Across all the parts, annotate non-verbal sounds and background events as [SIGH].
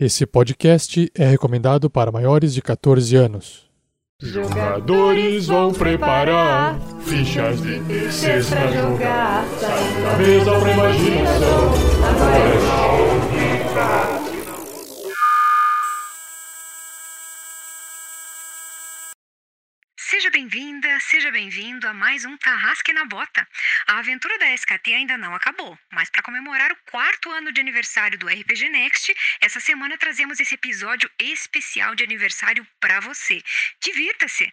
Esse podcast é recomendado para maiores de 14 anos. Jogadores vão preparar fichas de terceiros pra jogar. Sair da mesa pra imaginação. Agora é seja bem-vindo a mais um Tarrasque na Bota. A aventura da SKT ainda não acabou, mas para comemorar o quarto ano de aniversário do RPG Next, essa semana trazemos esse episódio especial de aniversário para você. Divirta-se!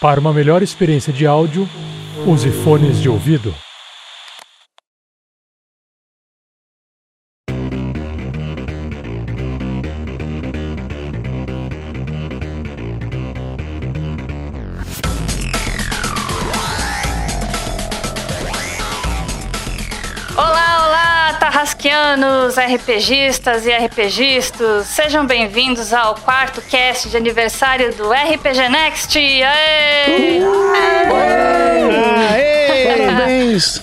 Para uma melhor experiência de áudio, use fones de ouvido. Tarrasquianos, RPGistas e RPGistas, sejam bem-vindos ao quarto cast de aniversário do RPG Next. Aê! Parabéns!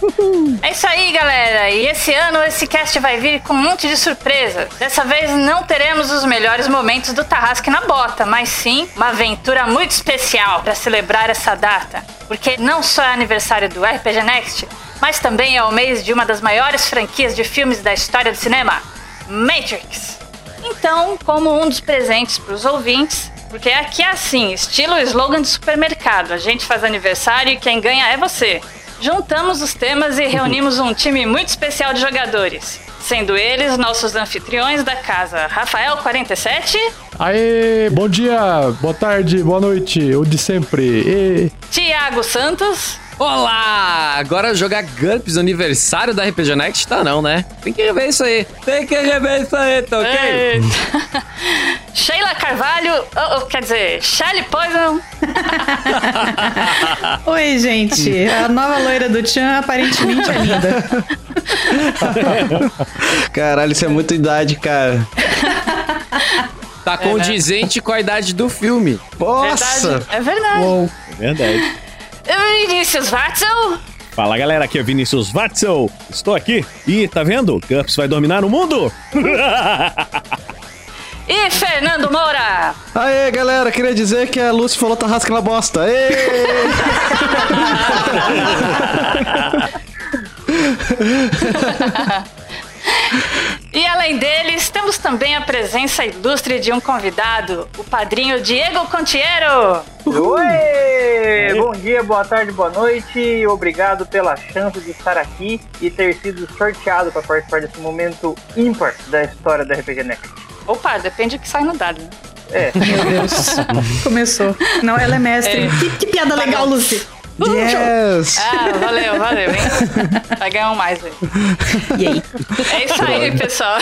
É isso aí, galera. E esse ano esse cast vai vir com um monte de surpresa. Dessa vez não teremos os melhores momentos do Tarrasque na Bota, mas sim uma aventura muito especial para celebrar essa data. Porque não só é aniversário do RPG Next, mas também é o mês de uma das maiores franquias de filmes da história do cinema, Matrix. Então, como um dos presentes para os ouvintes, porque aqui é assim, estilo slogan de supermercado, a gente faz aniversário e quem ganha é você. Juntamos os temas e reunimos um time muito especial de jogadores, sendo eles nossos anfitriões da casa, Rafael 47, Aê, bom dia, boa tarde, boa noite, o de sempre. E... Tiago Santos Olá! Agora jogar GURPS no aniversário da RPG Next? Tá não, né? Tem que rever isso aí. Tem que rever isso aí, tá ok? Eita. [LAUGHS] Sheila Carvalho, oh, oh, quer dizer, Shelly Poison, [LAUGHS] Oi, gente. A nova loira do Tchan aparentemente é linda. [LAUGHS] Caralho, isso é muita idade, cara. Tá condizente com a idade do filme. Nossa! verdade, é verdade. Uou. Verdade. Vinícius Watson, Fala galera, aqui é Vinícius Watzel. Estou aqui e tá vendo? GURPS vai dominar o mundo? [LAUGHS] e Fernando Moura. Aê, galera, queria dizer que a Lucy falou tarrasca na bosta. Aê! [LAUGHS] E além deles, temos também a presença ilustre de um convidado, o padrinho Diego Contiero. Oi! Dia, boa tarde, boa noite. Obrigado pela chance de estar aqui e ter sido sorteado para participar desse momento ímpar da história da RPG Next. Opa, depende do que sai no dado. né? É, Meu Deus. [LAUGHS] Começou. Não, ela é mestre. É. Que, que piada legal, Lucy. Yes! Ah, valeu, valeu, hein? [LAUGHS] Vai ganhar um mais aí. E aí? É isso aí, pessoal.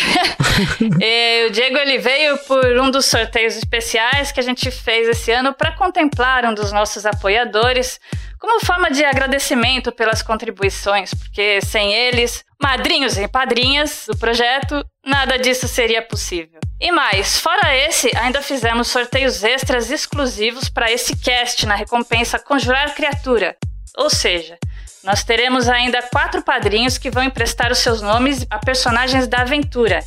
E [LAUGHS] o Diego ele veio por um dos sorteios especiais que a gente fez esse ano para contemplar um dos nossos apoiadores como forma de agradecimento pelas contribuições, porque sem eles, madrinhos e padrinhas do projeto, nada disso seria possível. E mais, fora esse, ainda fizemos sorteios extras exclusivos para esse cast na recompensa Conjurar Criatura. Ou seja, nós teremos ainda quatro padrinhos que vão emprestar os seus nomes a personagens da aventura.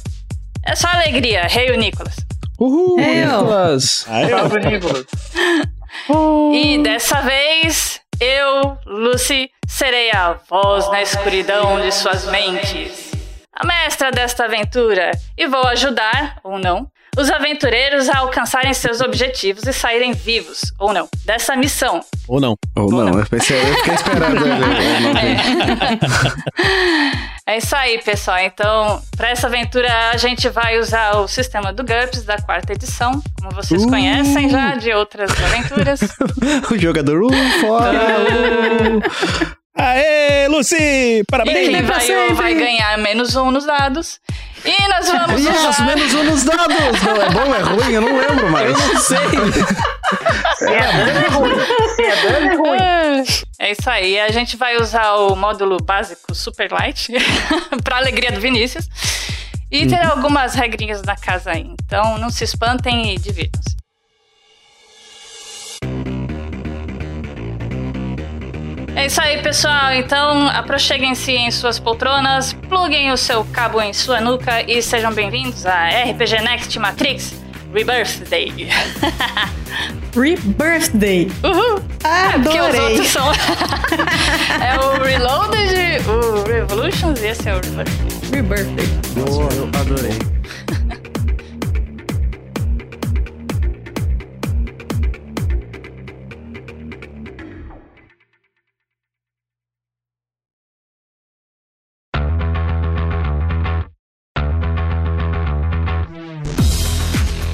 É só alegria, Rei Nicolas. Uhul, Eu. Nicolas! Aí, salve, [LAUGHS] Nicolas. [LAUGHS] E dessa vez, eu, Lucy, serei a voz na escuridão de suas mentes. A mestra desta aventura, e vou ajudar, ou não, os aventureiros a alcançarem seus objetivos e saírem vivos, ou não, dessa missão. Ou não. Ou não, eu, pensei, eu fiquei esperando. [LAUGHS] Ou não, É isso aí, pessoal. Então, para essa aventura, a gente vai usar o sistema do GURPS da quarta edição, como vocês Uh! conhecem já de outras aventuras. [LAUGHS] o jogador, uh, fora! uh. [LAUGHS] Aê, Lucy! E Parabéns! quem vai, vai ganhar menos um nos dados. E nós vamos Yes, usar... menos um nos dados! Não, é bom, é ruim, eu não lembro mais. Eu não sei. Se é dano é ruim. Se é dano é ruim. É isso aí. A gente vai usar o módulo básico Super Light [LAUGHS] para alegria do Vinícius. E ter algumas regrinhas na casa aí. Então não se espantem e divirtam-se. É isso aí, pessoal. Então, aproxeguem-se em suas poltronas, pluguem o seu cabo em sua nuca e sejam bem-vindos a RPG Next Matrix Rebirth Day. [LAUGHS] Rebirthday. Uhul! Ah, É, porque os adorei. outros são. [LAUGHS] é o Reloaded, o Revolutions e esse é o Rebirth. Rebirthday. Boa, eu adorei.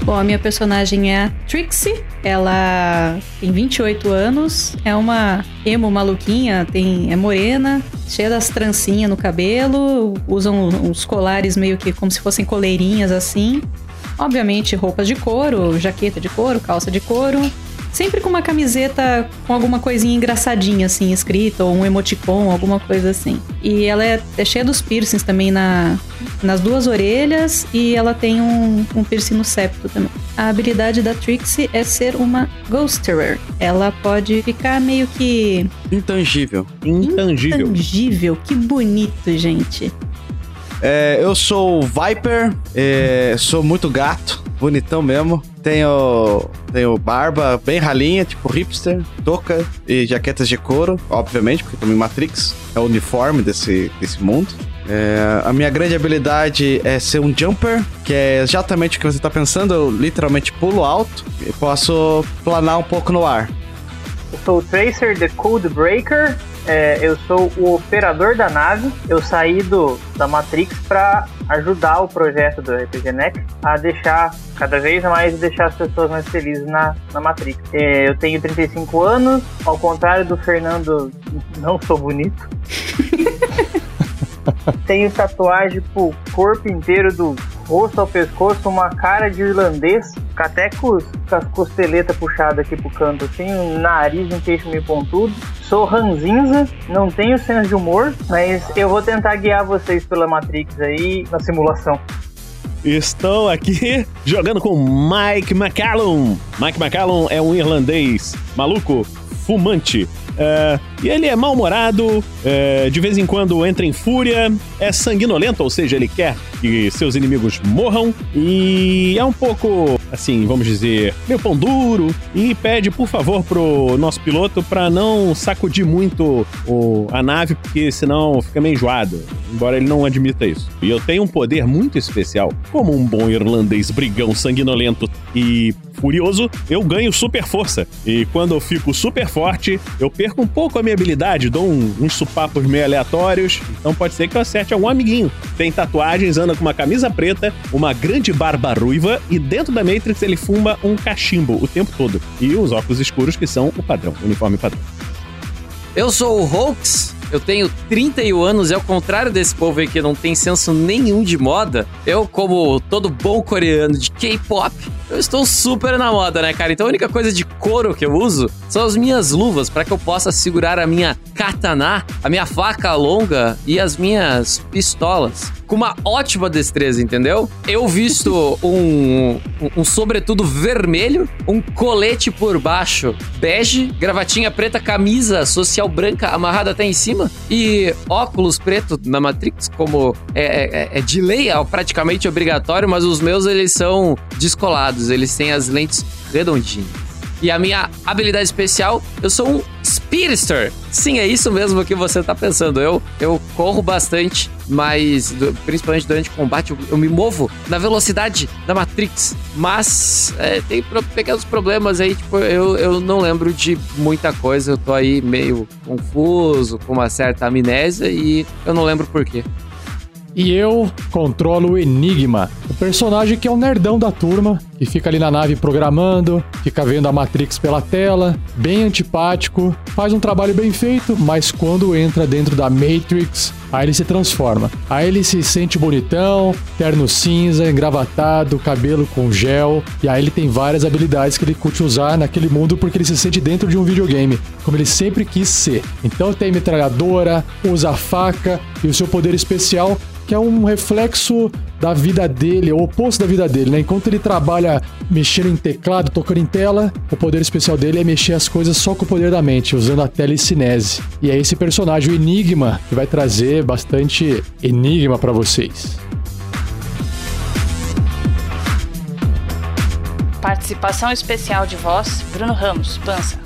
Bom, a minha personagem é a Trixie. Ela tem 28 anos, é uma emo maluquinha, tem, é morena, cheia das trancinhas no cabelo, usam uns colares meio que como se fossem coleirinhas assim. Obviamente, roupas de couro, jaqueta de couro, calça de couro. Sempre com uma camiseta com alguma coisinha engraçadinha, assim, escrita, ou um emoticon, alguma coisa assim. E ela é, é cheia dos piercings também na, nas duas orelhas e ela tem um, um piercing no septo também. A habilidade da Trixie é ser uma Ghosterer. Ela pode ficar meio que Intangível. Intangível. tangível. Que bonito, gente. É, eu sou o Viper, é, sou muito gato, bonitão mesmo. Tenho, tenho barba bem ralinha, tipo hipster, touca e jaquetas de couro, obviamente, porque em Matrix, é o uniforme desse, desse mundo. É, a minha grande habilidade é ser um jumper, que é exatamente o que você tá pensando. Eu literalmente pulo alto e posso planar um pouco no ar. Eu sou o Tracer The Code Breaker. É, eu sou o operador da nave. Eu saí do, da Matrix para ajudar o projeto do RPG Next a deixar cada vez mais deixar as pessoas mais felizes na, na Matrix. É, eu tenho 35 anos, ao contrário do Fernando, não sou bonito. [LAUGHS] tenho tatuagem pro corpo inteiro, do rosto ao pescoço, uma cara de irlandês, até com, com as costeletas puxadas aqui pro canto, assim, um nariz um queixo meio pontudo. Sou ranzinza, não tenho senso de humor, mas eu vou tentar guiar vocês pela Matrix aí na simulação. Estou aqui [LAUGHS] jogando com Mike McCallum. Mike McCallum é um irlandês maluco, fumante. É, e ele é mal-humorado, é, de vez em quando entra em fúria, é sanguinolento, ou seja, ele quer que seus inimigos morram, e é um pouco, assim, vamos dizer, meio pão duro, e pede, por favor, pro nosso piloto para não sacudir muito o- a nave, porque senão fica meio enjoado, embora ele não admita isso. E eu tenho um poder muito especial. Como um bom irlandês brigão sanguinolento e furioso, eu ganho super força. E quando eu fico super forte, eu perco um pouco a minha habilidade, dou um- uns supapos meio aleatórios. Então pode ser que eu acerte algum amiguinho. Tem tatuagens, anda com uma camisa preta, uma grande barba ruiva e dentro da Matrix ele fuma um cachimbo o tempo todo. E os óculos escuros que são o padrão, o uniforme padrão. Eu sou o Hoax, eu tenho 31 anos e ao contrário desse povo aí que não tem senso nenhum de moda, eu, como todo bom coreano de K-pop, eu estou super na moda, né, cara? Então a única coisa de couro que eu uso são as minhas luvas para que eu possa segurar a minha katana, a minha faca longa e as minhas pistolas. Com uma ótima destreza, entendeu? Eu visto [LAUGHS] um, um, um sobretudo vermelho, um colete por baixo bege, gravatinha preta, camisa social branca amarrada até em cima e óculos preto na Matrix, como é, é- é de lei, é praticamente obrigatório, mas os meus eles são descolados, eles têm as lentes redondinhas. E a minha habilidade especial, eu sou um Speedster. Sim, é isso mesmo que você tá pensando. Eu, eu corro bastante, mas principalmente durante o combate eu, eu me movo na velocidade da Matrix. Mas é, tem pequenos problemas aí, tipo, eu, eu não lembro de muita coisa. Eu tô aí meio confuso, com uma certa amnésia e eu não lembro por quê. E eu controlo o Enigma, o personagem que é o nerdão da turma, que fica ali na nave programando, fica vendo a Matrix pela tela, bem antipático, faz um trabalho bem feito, mas quando entra dentro da Matrix, Aí ele se transforma. Aí ele se sente bonitão, terno cinza, engravatado, cabelo com gel. E aí ele tem várias habilidades que ele curte usar naquele mundo porque ele se sente dentro de um videogame, como ele sempre quis ser. Então tem metralhadora, usa faca e o seu poder especial que é um reflexo da vida dele, o oposto da vida dele, né? Enquanto ele trabalha mexendo em teclado, tocando em tela, o poder especial dele é mexer as coisas só com o poder da mente, usando a telecinese. E é esse personagem, o Enigma, que vai trazer bastante enigma para vocês. Participação especial de voz, Bruno Ramos, Pança.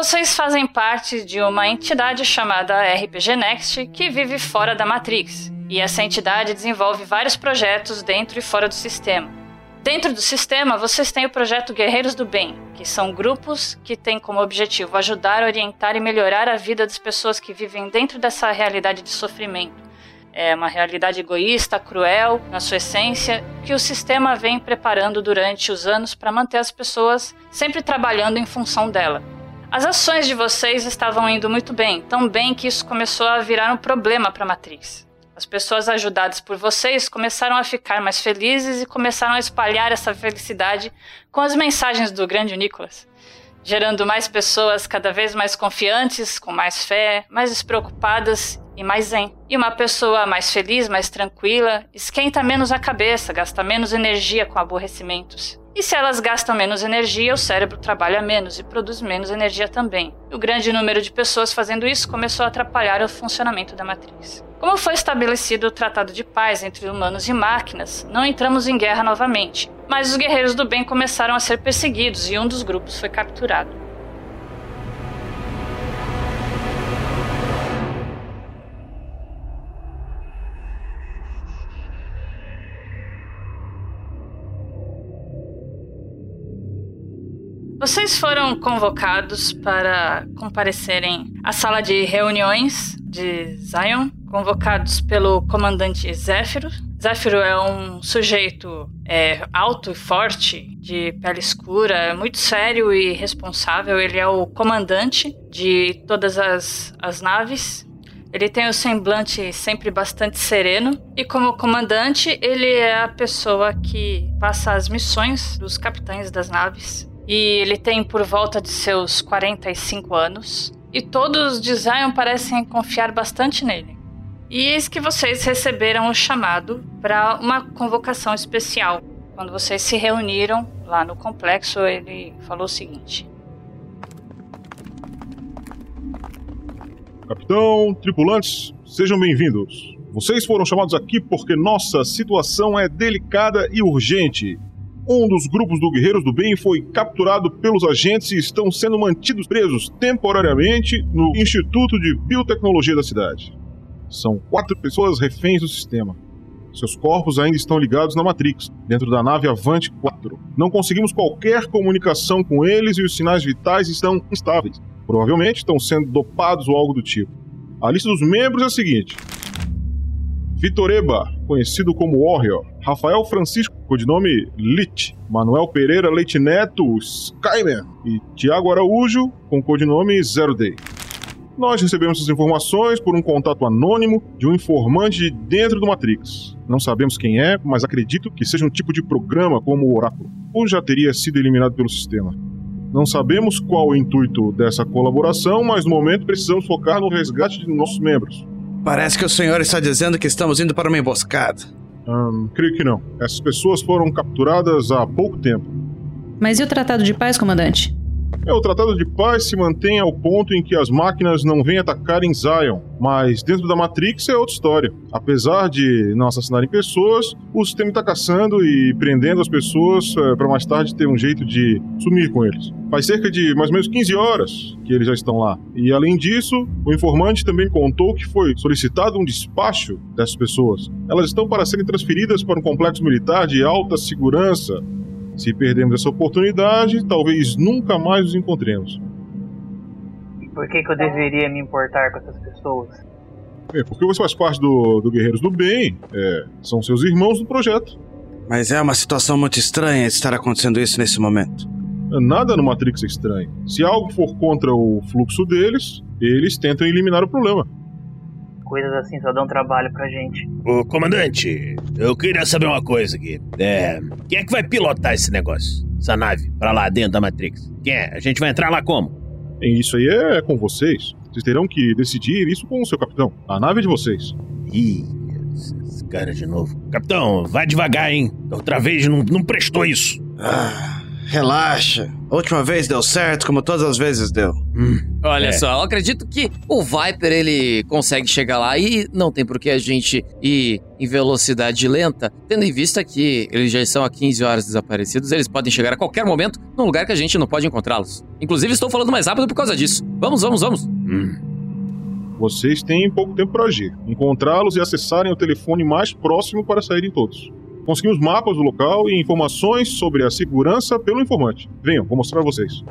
Vocês fazem parte de uma entidade chamada RPG Next que vive fora da Matrix. E essa entidade desenvolve vários projetos dentro e fora do sistema. Dentro do sistema, vocês têm o projeto Guerreiros do Bem, que são grupos que têm como objetivo ajudar, orientar e melhorar a vida das pessoas que vivem dentro dessa realidade de sofrimento. É uma realidade egoísta, cruel, na sua essência, que o sistema vem preparando durante os anos para manter as pessoas sempre trabalhando em função dela. As ações de vocês estavam indo muito bem, tão bem que isso começou a virar um problema para a matriz. As pessoas ajudadas por vocês começaram a ficar mais felizes e começaram a espalhar essa felicidade com as mensagens do grande Nicholas, gerando mais pessoas cada vez mais confiantes, com mais fé, mais despreocupadas e mais zen. E uma pessoa mais feliz, mais tranquila, esquenta menos a cabeça, gasta menos energia com aborrecimentos. E se elas gastam menos energia, o cérebro trabalha menos e produz menos energia também. O grande número de pessoas fazendo isso começou a atrapalhar o funcionamento da matriz. Como foi estabelecido o Tratado de Paz entre humanos e máquinas, não entramos em guerra novamente, mas os guerreiros do bem começaram a ser perseguidos e um dos grupos foi capturado. Foram convocados para comparecerem à sala de reuniões de Zion, convocados pelo comandante Zéfiro. Zéfiro é um sujeito é, alto e forte, de pele escura, muito sério e responsável. Ele é o comandante de todas as, as naves ele tem o semblante sempre bastante sereno e como comandante, ele é a pessoa que passa as missões dos capitães das naves e ele tem por volta de seus 45 anos. E todos de Zion parecem confiar bastante nele. E eis que vocês receberam o chamado para uma convocação especial. Quando vocês se reuniram lá no complexo, ele falou o seguinte: Capitão, tripulantes, sejam bem-vindos. Vocês foram chamados aqui porque nossa situação é delicada e urgente. Um dos grupos do Guerreiros do Bem foi capturado pelos agentes e estão sendo mantidos presos temporariamente no Instituto de Biotecnologia da cidade. São quatro pessoas reféns do sistema. Seus corpos ainda estão ligados na Matrix, dentro da nave Avante 4. Não conseguimos qualquer comunicação com eles e os sinais vitais estão instáveis. Provavelmente estão sendo dopados ou algo do tipo. A lista dos membros é a seguinte: Vitoreba, conhecido como Warrior, Rafael Francisco, codinome Lit, Manuel Pereira Leite Neto, Skyman e Tiago Araújo, com codinome Zero Day. Nós recebemos essas informações por um contato anônimo de um informante de dentro do Matrix. Não sabemos quem é, mas acredito que seja um tipo de programa como o Oráculo, ou já teria sido eliminado pelo sistema. Não sabemos qual o intuito dessa colaboração, mas no momento precisamos focar no resgate de nossos membros. Parece que o senhor está dizendo que estamos indo para uma emboscada. Hum, creio que não. Essas pessoas foram capturadas há pouco tempo. Mas e o Tratado de Paz, comandante? É, o Tratado de Paz se mantém ao ponto em que as máquinas não vêm atacar em Zion, mas dentro da Matrix é outra história. Apesar de não assassinarem pessoas, o sistema está caçando e prendendo as pessoas é, para mais tarde ter um jeito de sumir com eles. Faz cerca de mais ou menos 15 horas que eles já estão lá. E além disso, o informante também contou que foi solicitado um despacho dessas pessoas. Elas estão para serem transferidas para um complexo militar de alta segurança se perdemos essa oportunidade, talvez nunca mais nos encontremos. Por que, que eu deveria me importar com essas pessoas? É, porque você faz parte do, do Guerreiros do Bem, é, são seus irmãos do projeto. Mas é uma situação muito estranha estar acontecendo isso nesse momento. Nada no Matrix é estranho. Se algo for contra o fluxo deles, eles tentam eliminar o problema. Coisas assim só dão trabalho pra gente. Ô, comandante, eu queria saber uma coisa aqui. É. Quem é que vai pilotar esse negócio? Essa nave, pra lá dentro da Matrix? Quem é? A gente vai entrar lá como? E isso aí é com vocês. Vocês terão que decidir isso com o seu capitão. A nave é de vocês. Ih, esse cara de novo. Capitão, vai devagar, hein? Da outra vez não, não prestou isso. Ah, relaxa. A última vez deu certo, como todas as vezes deu. Olha É. só, eu acredito que o Viper ele consegue chegar lá e não tem por que a gente ir em velocidade lenta, tendo em vista que eles já estão há 15 horas desaparecidos, eles podem chegar a qualquer momento num lugar que a gente não pode encontrá-los. Inclusive, estou falando mais rápido por causa disso. Vamos, vamos, vamos. Vocês têm pouco tempo para agir. Encontrá-los e acessarem o telefone mais próximo para saírem todos. Conseguimos mapas do local e informações sobre a segurança pelo informante. Venham, vou mostrar a vocês.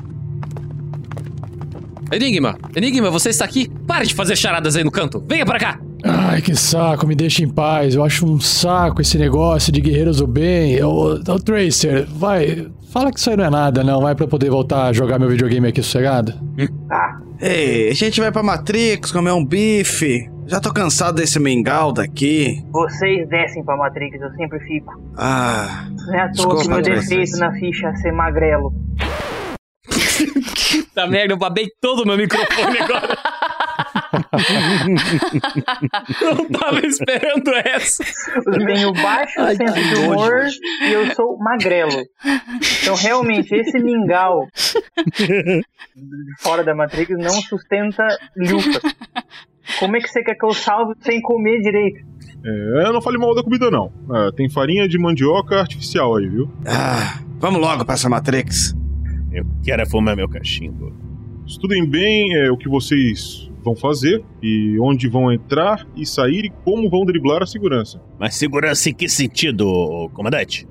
Enigma, Enigma, você está aqui? Pare de fazer charadas aí no canto. Venha pra cá. Ai, que saco, me deixa em paz. Eu acho um saco esse negócio de guerreiros do bem. Ô, ô, Tracer, vai. Fala que isso aí não é nada, não. Vai pra eu poder voltar a jogar meu videogame aqui sossegado. Ah, Ei, a gente vai pra Matrix comer um bife. Já tô cansado desse mingau daqui. vocês descem pra Matrix, eu sempre fico. Ah, Não é à toa que meu defeito na ficha é ser magrelo. [LAUGHS] Tá merda, eu babei todo o meu microfone agora. [LAUGHS] Não tava esperando essa. Eu tenho baixo senso de humor e eu sou magrelo. Então, realmente, esse mingau [LAUGHS] fora da Matrix não sustenta luta. Como é que você quer que eu salve sem comer direito? É, não fale mal da comida, não. É, tem farinha de mandioca artificial aí, viu? ah, vamos logo pra essa Matrix. Eu quero é fumar meu cachimbo. Estudem bem é, o que vocês vão fazer e onde vão entrar e sair e como vão driblar a segurança. Mas segurança em que sentido, comandante?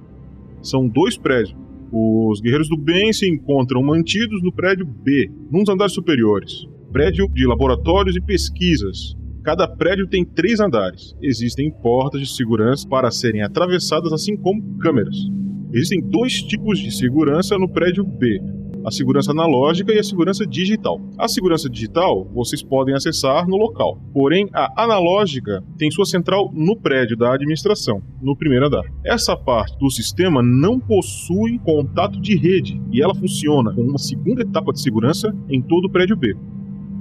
São dois prédios. Os guerreiros do bem se encontram mantidos no prédio B, num dos andares superiores. Prédio de laboratórios e pesquisas. Cada prédio tem três andares. Existem portas de segurança para serem atravessadas, assim como câmeras. Existem dois tipos de segurança no prédio B: a segurança analógica e a segurança digital. A segurança digital vocês podem acessar no local, porém a analógica tem sua central no prédio da administração, no primeiro andar. Essa parte do sistema não possui contato de rede e ela funciona com uma segunda etapa de segurança em todo o prédio B.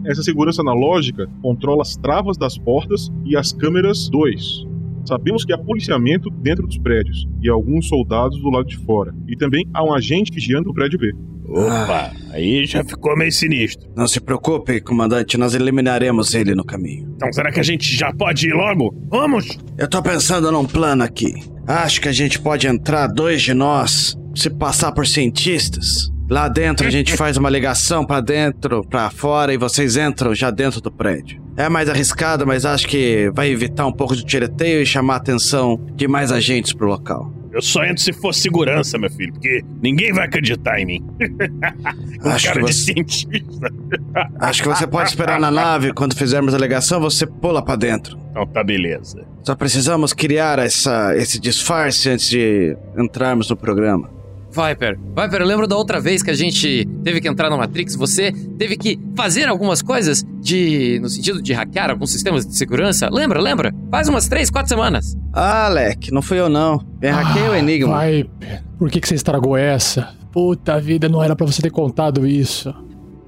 Essa segurança analógica controla as travas das portas e as câmeras 2. Sabemos que há policiamento dentro dos prédios e alguns soldados do lado de fora. E também há um agente vigiando o prédio B. Opa, aí já ficou meio sinistro. Não se preocupe, comandante, nós eliminaremos ele no caminho. Então será que a gente já pode ir logo? Vamos! Eu tô pensando num plano aqui. Acho que a gente pode entrar, dois de nós, se passar por cientistas. Lá dentro a gente [LAUGHS] faz uma ligação pra dentro, pra fora e vocês entram já dentro do prédio. É mais arriscado, mas acho que vai evitar um pouco de tiroteio e chamar a atenção de mais agentes pro local. Eu só entro se for segurança, meu filho, porque ninguém vai acreditar em mim. [LAUGHS] Com Acho cara que de você- cientista. [LAUGHS] Acho que você pode esperar na nave. Quando fizermos a ligação, você pula pra dentro. Então tá beleza. Só precisamos criar essa, esse disfarce antes de entrarmos no programa. Viper, Viper, eu lembro da outra vez que a gente teve que entrar na Matrix, você teve que fazer algumas coisas de. no sentido de hackear alguns sistemas de segurança. Lembra, lembra? Faz umas três, quatro semanas. Ah, Alec, não fui eu não. Quem hackeia o Enigma. Viper, por que, que você estragou essa? Puta vida, não era pra você ter contado isso.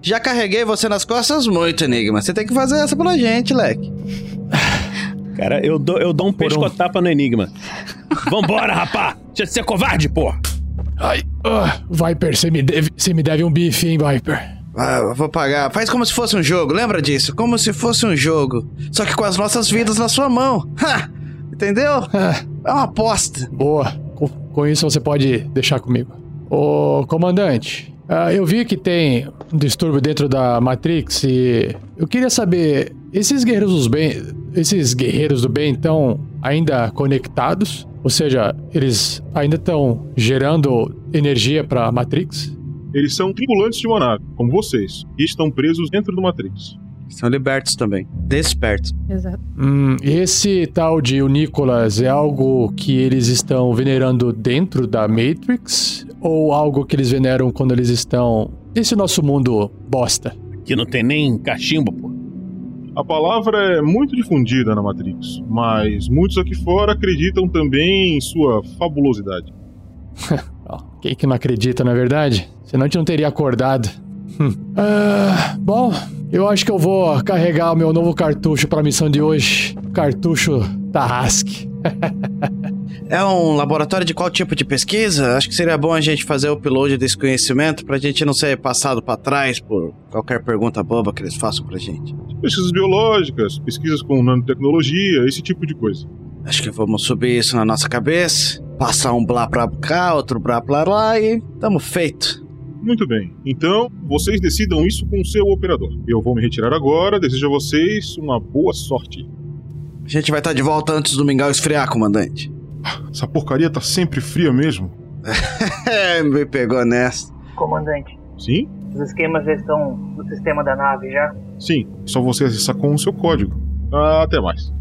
Já carreguei você nas costas muito, Enigma. Você tem que fazer essa pela gente, Leque. Cara, eu dou, eu dou um pescotapa no Enigma. Vambora, rapá! Deixa de ser covarde, pô! Ai, ah, Viper, você me, deve, você me deve um bife, hein, Viper? Ah, eu vou pagar. Faz como se fosse um jogo, lembra disso? Como se fosse um jogo. Só que com as nossas vidas na sua mão. Ha! Entendeu? É uma aposta. Boa, com, com isso você pode deixar comigo. Ô, comandante, ah, eu vi que tem um distúrbio dentro da Matrix e eu queria saber, esses guerreiros dos bem, esses guerreiros do bem estão ainda conectados? Ou seja, eles ainda estão gerando energia pra Matrix? Eles são tripulantes de uma nave, como vocês, e estão presos dentro do Matrix. São libertos também. Despertos. Exato. Hum, esse tal de o Nicholas é algo que eles estão venerando dentro da Matrix? Ou algo que eles veneram quando eles estão nesse nosso mundo bosta? Que não tem nem cachimbo, pô. A palavra é muito difundida na Matrix, mas muitos aqui fora acreditam também em sua fabulosidade. [LAUGHS] Quem que não acredita, na verdade? Senão a gente não teria acordado. Ah, bom, eu acho que eu vou carregar o meu novo cartucho pra missão de hoje. Cartucho Tarrasque. [LAUGHS] É um laboratório de qual tipo de pesquisa? Acho que seria bom a gente fazer o upload desse conhecimento pra gente não ser passado pra trás por qualquer pergunta boba que eles façam pra gente. Pesquisas biológicas, pesquisas com nanotecnologia, esse tipo de coisa. Acho que vamos subir isso na nossa cabeça, passar um blá pra cá, outro blá pra lá e tamo feito. Muito bem. Então, vocês decidam isso com o seu operador. Eu vou me retirar agora, desejo a vocês uma boa sorte. A gente vai estar de volta antes do mingau esfriar, comandante. Essa porcaria tá sempre fria mesmo. [LAUGHS] É, me pegou nessa. Comandante, Sim? os esquemas já estão no sistema da nave já? Sim. Só você acessar com o seu código. Até mais.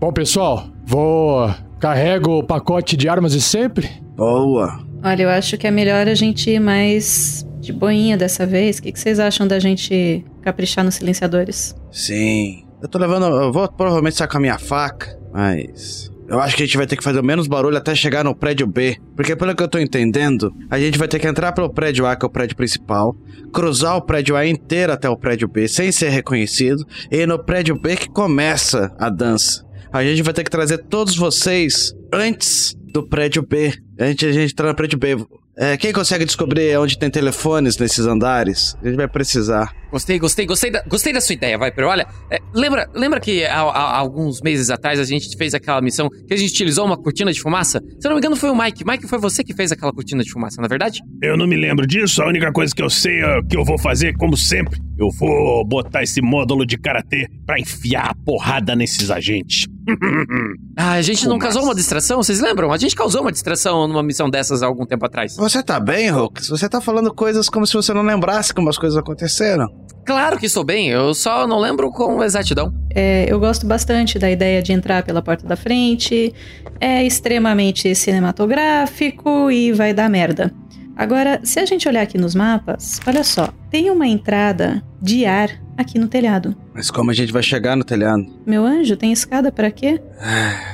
Bom, pessoal, vou. Carrego o pacote de armas de sempre. Boa. Olha, eu acho que é melhor a gente ir mais de boinha dessa vez. O que, que vocês acham da gente caprichar nos silenciadores? Sim. Eu tô levando. Eu vou provavelmente sair com a minha faca, mas. Eu acho que a gente vai ter que fazer o menos barulho até chegar no prédio B. Porque pelo que eu tô entendendo, a gente vai ter que entrar pelo prédio A, que é o prédio principal, cruzar o prédio A inteiro até o prédio B sem ser reconhecido, e no prédio B que começa a dança. A gente vai ter que trazer todos vocês antes do prédio B. Antes a gente entrar no prédio B. É, quem consegue descobrir onde tem telefones nesses andares? A gente vai precisar. Gostei, gostei, gostei da, gostei da sua ideia, Viper. Olha, é, lembra, lembra que há, há alguns meses atrás a gente fez aquela missão que a gente utilizou uma cortina de fumaça? Se eu não me engano, foi o Mike. Mike, foi você que fez aquela cortina de fumaça, na é verdade? Eu não me lembro disso, a única coisa que eu sei é que eu vou fazer, como sempre, eu vou botar esse módulo de karatê pra enfiar a porrada nesses agentes. [LAUGHS] Ah, a gente não Fumaça. causou uma distração, vocês lembram? A gente causou uma distração numa missão dessas há algum tempo atrás. Você tá bem, Hulk? Você tá falando coisas como se você não lembrasse como as coisas aconteceram. Claro que estou bem, eu só não lembro com exatidão. É, eu gosto bastante da ideia de entrar pela porta da frente. É extremamente cinematográfico e vai dar merda. Agora, se a gente olhar aqui nos mapas, olha só, tem uma entrada de ar aqui no telhado. Mas como a gente vai chegar no telhado? Meu anjo, tem escada para quê?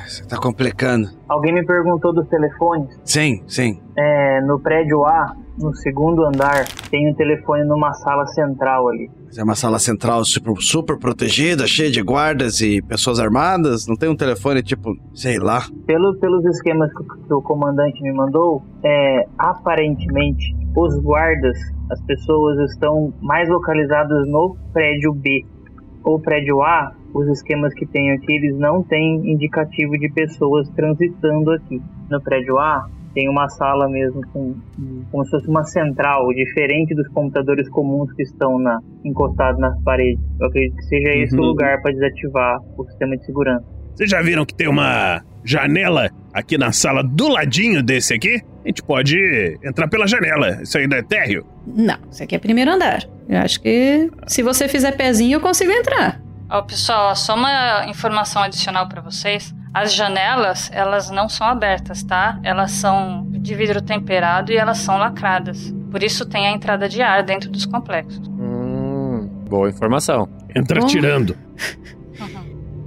Você tá complicando. Alguém me perguntou dos telefones. Sim, sim. É, no prédio A, no segundo andar, tem um telefone numa sala central ali. Mas é uma sala central super, super protegida, cheia de guardas e pessoas armadas. Não tem um telefone tipo, sei lá. Pelo, pelos esquemas que, o- que o comandante me mandou, é, aparentemente os guardas, as pessoas estão mais localizadas no prédio B. O prédio A, os esquemas que tem aqui, eles não têm indicativo de pessoas transitando aqui. No prédio A, tem uma sala mesmo com como se fosse uma central, diferente dos computadores comuns que estão na, encostados nas paredes. Eu acredito que seja esse o Uhum. lugar para desativar o sistema de segurança. Vocês já viram que tem uma janela aqui na sala do ladinho desse aqui? A gente pode entrar pela janela. Isso aí não é térreo? Não, isso aqui é primeiro andar. Eu acho que se você fizer pezinho, eu consigo entrar. Ó, pessoal, só uma informação adicional pra vocês. As janelas, elas não são abertas, tá? Elas são de vidro temperado e elas são lacradas. Por isso tem a entrada de ar dentro dos complexos. Hum, boa informação. Entra Bom. tirando.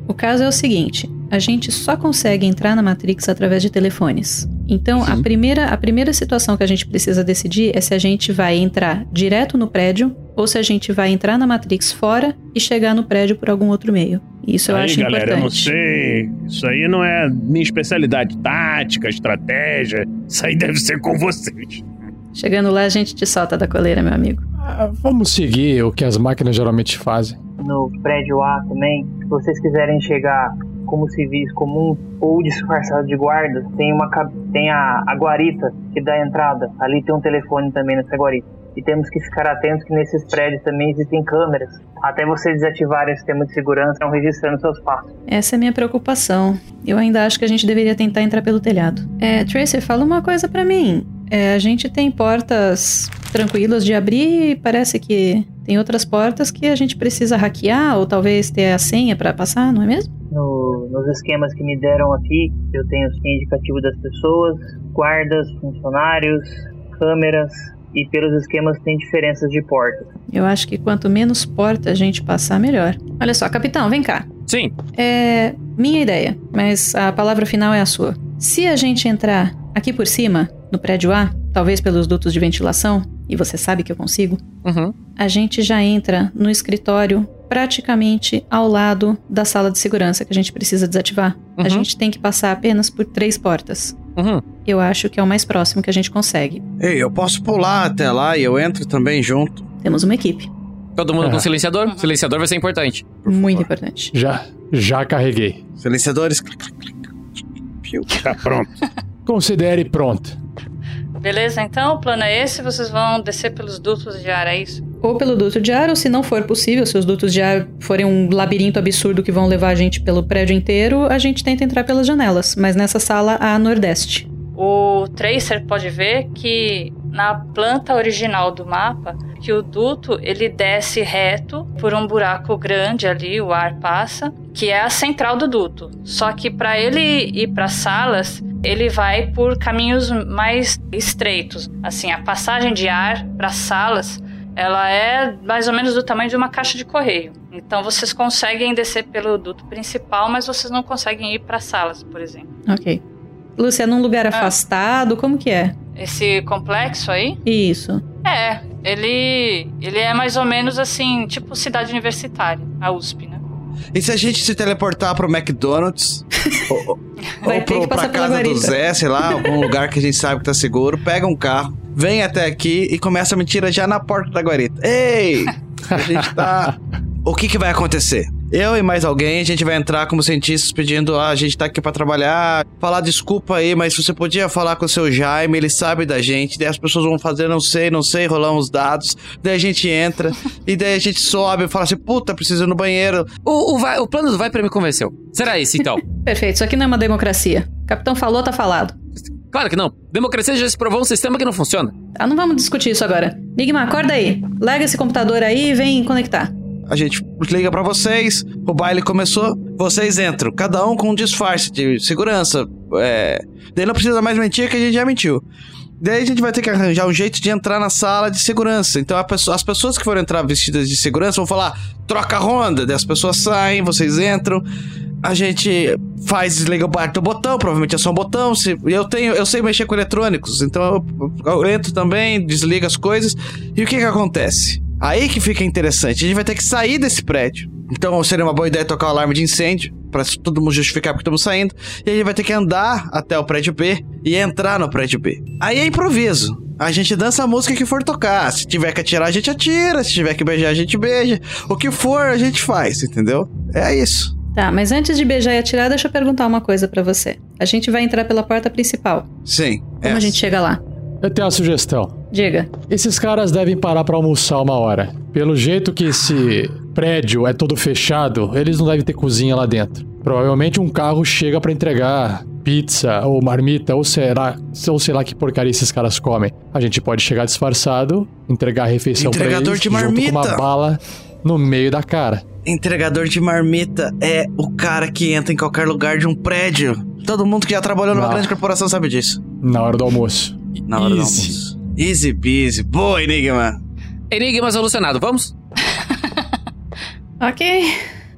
O caso é o seguinte: a gente só consegue entrar na Matrix através de telefones. Então, a primeira, a primeira situação que a gente precisa decidir é se a gente vai entrar direto no prédio ou se a gente vai entrar na Matrix fora e chegar no prédio por algum outro meio. Isso eu aí, acho galera, eu não importante. sei. Isso aí não é minha especialidade. Tática, estratégia. Isso aí deve ser com vocês. Chegando lá, a gente te solta da coleira, meu amigo. Ah, vamos seguir o que as máquinas geralmente fazem. no prédio A também, se vocês quiserem chegar como civis comuns ou disfarçados de guardas, tem uma tem a, a guarita que dá a entrada. Ali tem um telefone também nessa guarita. E temos que ficar atentos que nesses prédios também existem câmeras. Até vocês desativarem o sistema de segurança, estão registrando seus passos. Essa é a minha preocupação. Eu ainda acho que a gente deveria tentar entrar pelo telhado. É, Tracer, fala uma coisa pra mim. É, a gente tem portas tranquilas de abrir e parece que tem outras portas que a gente precisa hackear ou talvez ter a senha para passar, não é mesmo? No, nos esquemas que me deram aqui, eu tenho o indicativo das pessoas, guardas, funcionários, câmeras, e pelos esquemas tem diferenças de portas. Eu acho que quanto menos porta a gente passar, melhor. Olha só, capitão, vem cá. Sim. É minha ideia, mas a palavra final é a sua. Se a gente entrar aqui por cima, no prédio A, talvez pelos dutos de ventilação, e você sabe que eu consigo, Uhum. a gente já entra no escritório praticamente ao lado da sala de segurança que a gente precisa desativar. A Uhum. gente tem que passar apenas por três portas. Uhum. Eu acho que é o mais próximo que a gente consegue. Ei, eu posso pular até lá e eu entro também junto. Temos uma equipe. Todo mundo É. com silenciador? Silenciador vai ser importante. Muito importante. Já, já carreguei. Silenciadores. Tá pronto. Considere pronto. Beleza, então o plano é esse, vocês vão descer pelos dutos de ar, é isso? Ou pelo duto de ar, ou se não for possível, se os dutos de ar forem um labirinto absurdo que vão levar a gente pelo prédio inteiro, a gente tenta entrar pelas janelas. Mas nessa sala há nordeste. O Tracer pode ver que na planta original do mapa, que o duto ele desce reto por um buraco grande ali, o ar passa, que é a central do duto. Só que para ele ir para salas, ele vai por caminhos mais estreitos. Assim, a passagem de ar para salas, ela é mais ou menos do tamanho de uma caixa de correio. Então vocês conseguem descer pelo duto principal, mas vocês não conseguem ir para salas, por exemplo. Ok. Lúcia, num lugar afastado? Como que é? Esse complexo aí? Isso. É, ele ele é mais ou menos assim, tipo cidade universitária, a USP, né? E se a gente se teleportar pro McDonald's? [LAUGHS] ou Vai ou ter pro, que passar pra casa do. Zé, sei lá, algum [LAUGHS] lugar que a gente sabe que tá seguro, pega um carro, vem até aqui e começa a mentira já na porta da guarita. Ei! [LAUGHS] A gente tá. O que que vai acontecer? Eu e mais alguém, a gente vai entrar como cientistas pedindo, ah, a gente tá aqui pra trabalhar, falar desculpa aí, mas você podia falar com o seu Jaime, ele sabe da gente, daí as pessoas vão fazer, não sei, não sei, rolar uns dados, daí a gente entra, [LAUGHS] e daí a gente sobe e fala assim, puta, preciso ir no banheiro. O, o, vai- o plano do Viper me convenceu. Será esse, então? [LAUGHS] Perfeito, isso aqui não é uma democracia. O capitão falou, tá falado. claro que não. Democracia já se provou um sistema que não funciona. Tá, não vamos discutir isso agora. Nigma, acorda aí. Larga esse computador aí e vem conectar. A gente liga pra vocês, o baile começou, vocês entram, cada um com um disfarce de segurança. É... Daí não precisa mais mentir que a gente já mentiu. Daí a gente vai ter que arranjar um jeito de entrar na sala de segurança. Então pessoa- as pessoas que forem entrar vestidas de segurança vão falar: troca a ronda. Daí as pessoas saem, vocês entram. A gente faz, desliga o bar do botão, provavelmente é só um botão. Se, eu tenho, eu sei mexer com eletrônicos, então eu, eu entro também, desligo as coisas. E o que que acontece? Aí que fica interessante. A gente vai ter que sair desse prédio. Então seria uma boa ideia tocar o alarme de incêndio, pra todo mundo justificar porque estamos saindo. E a gente vai ter que andar até o prédio B e entrar no prédio B. Aí é improviso. A gente dança a música que for tocar. Se tiver que atirar, a gente atira. Se tiver que beijar, a gente beija. O que for, a gente faz, entendeu? É isso. Tá, mas antes de beijar e atirar, deixa eu perguntar uma coisa pra você. A gente vai entrar pela porta principal. Sim. Como essa. a gente chega lá? Eu tenho uma sugestão. Diga. Esses caras devem parar pra almoçar uma hora. Pelo jeito que esse prédio é todo fechado, eles não devem ter cozinha lá dentro. Provavelmente um carro chega pra entregar pizza ou marmita ou será, ou sei lá que porcaria esses caras comem. A gente pode chegar disfarçado, entregar a refeição pra Entregador eles de junto com uma marmita. bala no meio da cara. Entregador de marmita é o cara que entra em qualquer lugar de um prédio. Todo mundo que já trabalhou numa Não. grande corporação sabe disso. Na hora do almoço. Na hora do Easy. almoço. Easy peasy. Boa, Enigma. Enigma solucionado, vamos? [LAUGHS] Ok.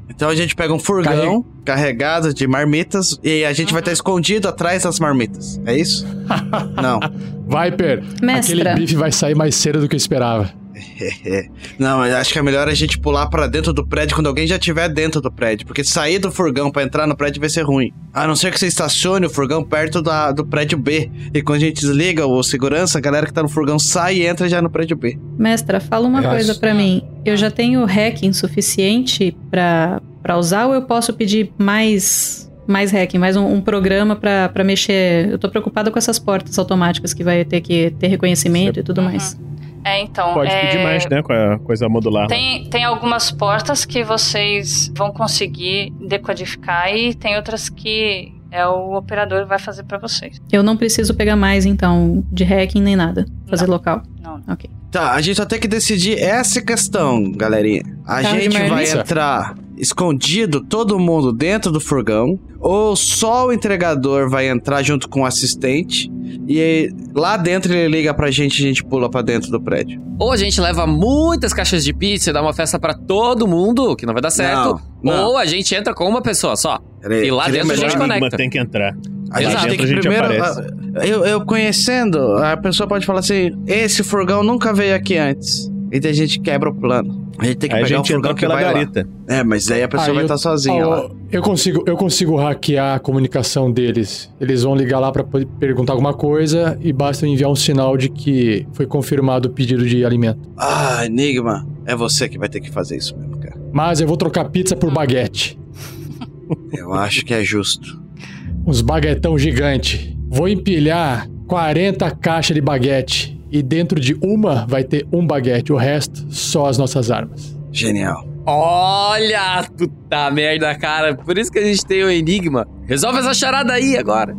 Então a gente pega um furgão carregado de marmitas e a gente vai estar escondido atrás das marmitas. É isso? [LAUGHS] Não. Viper, Mestra. aquele bife vai sair mais cedo do que eu esperava. [LAUGHS] Não, eu acho que é melhor a gente pular pra dentro do prédio quando alguém já estiver dentro do prédio. Porque sair do furgão pra entrar no prédio vai ser ruim. A não ser que você estacione o furgão perto da, do prédio B. E quando a gente desliga o segurança, a galera que tá no furgão sai e entra já no prédio B. Mestra, fala uma Eu coisa acho- pra mim. Eu já tenho hacking suficiente pra, pra usar ou eu posso pedir mais mais hacking, mais um, um programa pra, pra mexer? Eu tô preocupada com essas portas automáticas que vai ter que ter reconhecimento e tudo mais. É, então. Pode é... pedir mais, né? Com a coisa modular. Tem, tem algumas portas que vocês vão conseguir decodificar e tem outras que, é o operador que vai fazer para vocês. Eu não preciso pegar mais, então, de hacking nem nada. Fazer Não. local. Não, não. Ok. Tá, a gente só tem que decidir essa questão, galerinha. A Carro de gente vai marmita? entrar escondido, todo mundo dentro do furgão, ou só o entregador vai entrar junto com o assistente e aí, lá dentro ele liga pra gente e a gente pula pra dentro do prédio. Ou a gente leva muitas caixas de pizza e dá uma festa pra todo mundo, que não vai dar certo. Não, não. Ou a gente entra com uma pessoa só. Peraí, E lá dentro a gente conecta. tem que entrar. A gente Exato. tem que Dentro a gente primeiro. aparece. ah, Eu, eu conhecendo, a pessoa pode falar assim: esse furgão nunca veio aqui antes. E daí a gente quebra o plano. A gente tem que Aí pegar o gente furgão entra que pela vai lá. garita. É, mas aí a pessoa Aí vai eu- estar sozinha Ó, lá. Eu consigo, eu consigo hackear a comunicação deles. Eles vão ligar lá pra poder perguntar alguma coisa e basta enviar um sinal de que foi confirmado o pedido de alimento. Ah, Enigma, é você que vai ter que fazer isso mesmo, cara. Mas eu vou trocar pizza por baguete. Eu acho que é justo. Uns baguetão gigante. Vou empilhar 40 caixas de baguete. E dentro de uma vai ter um baguete. O resto, só as nossas armas. Genial. Olha, puta merda, cara. Por isso que a gente tem o Enigma. Resolve essa charada aí agora.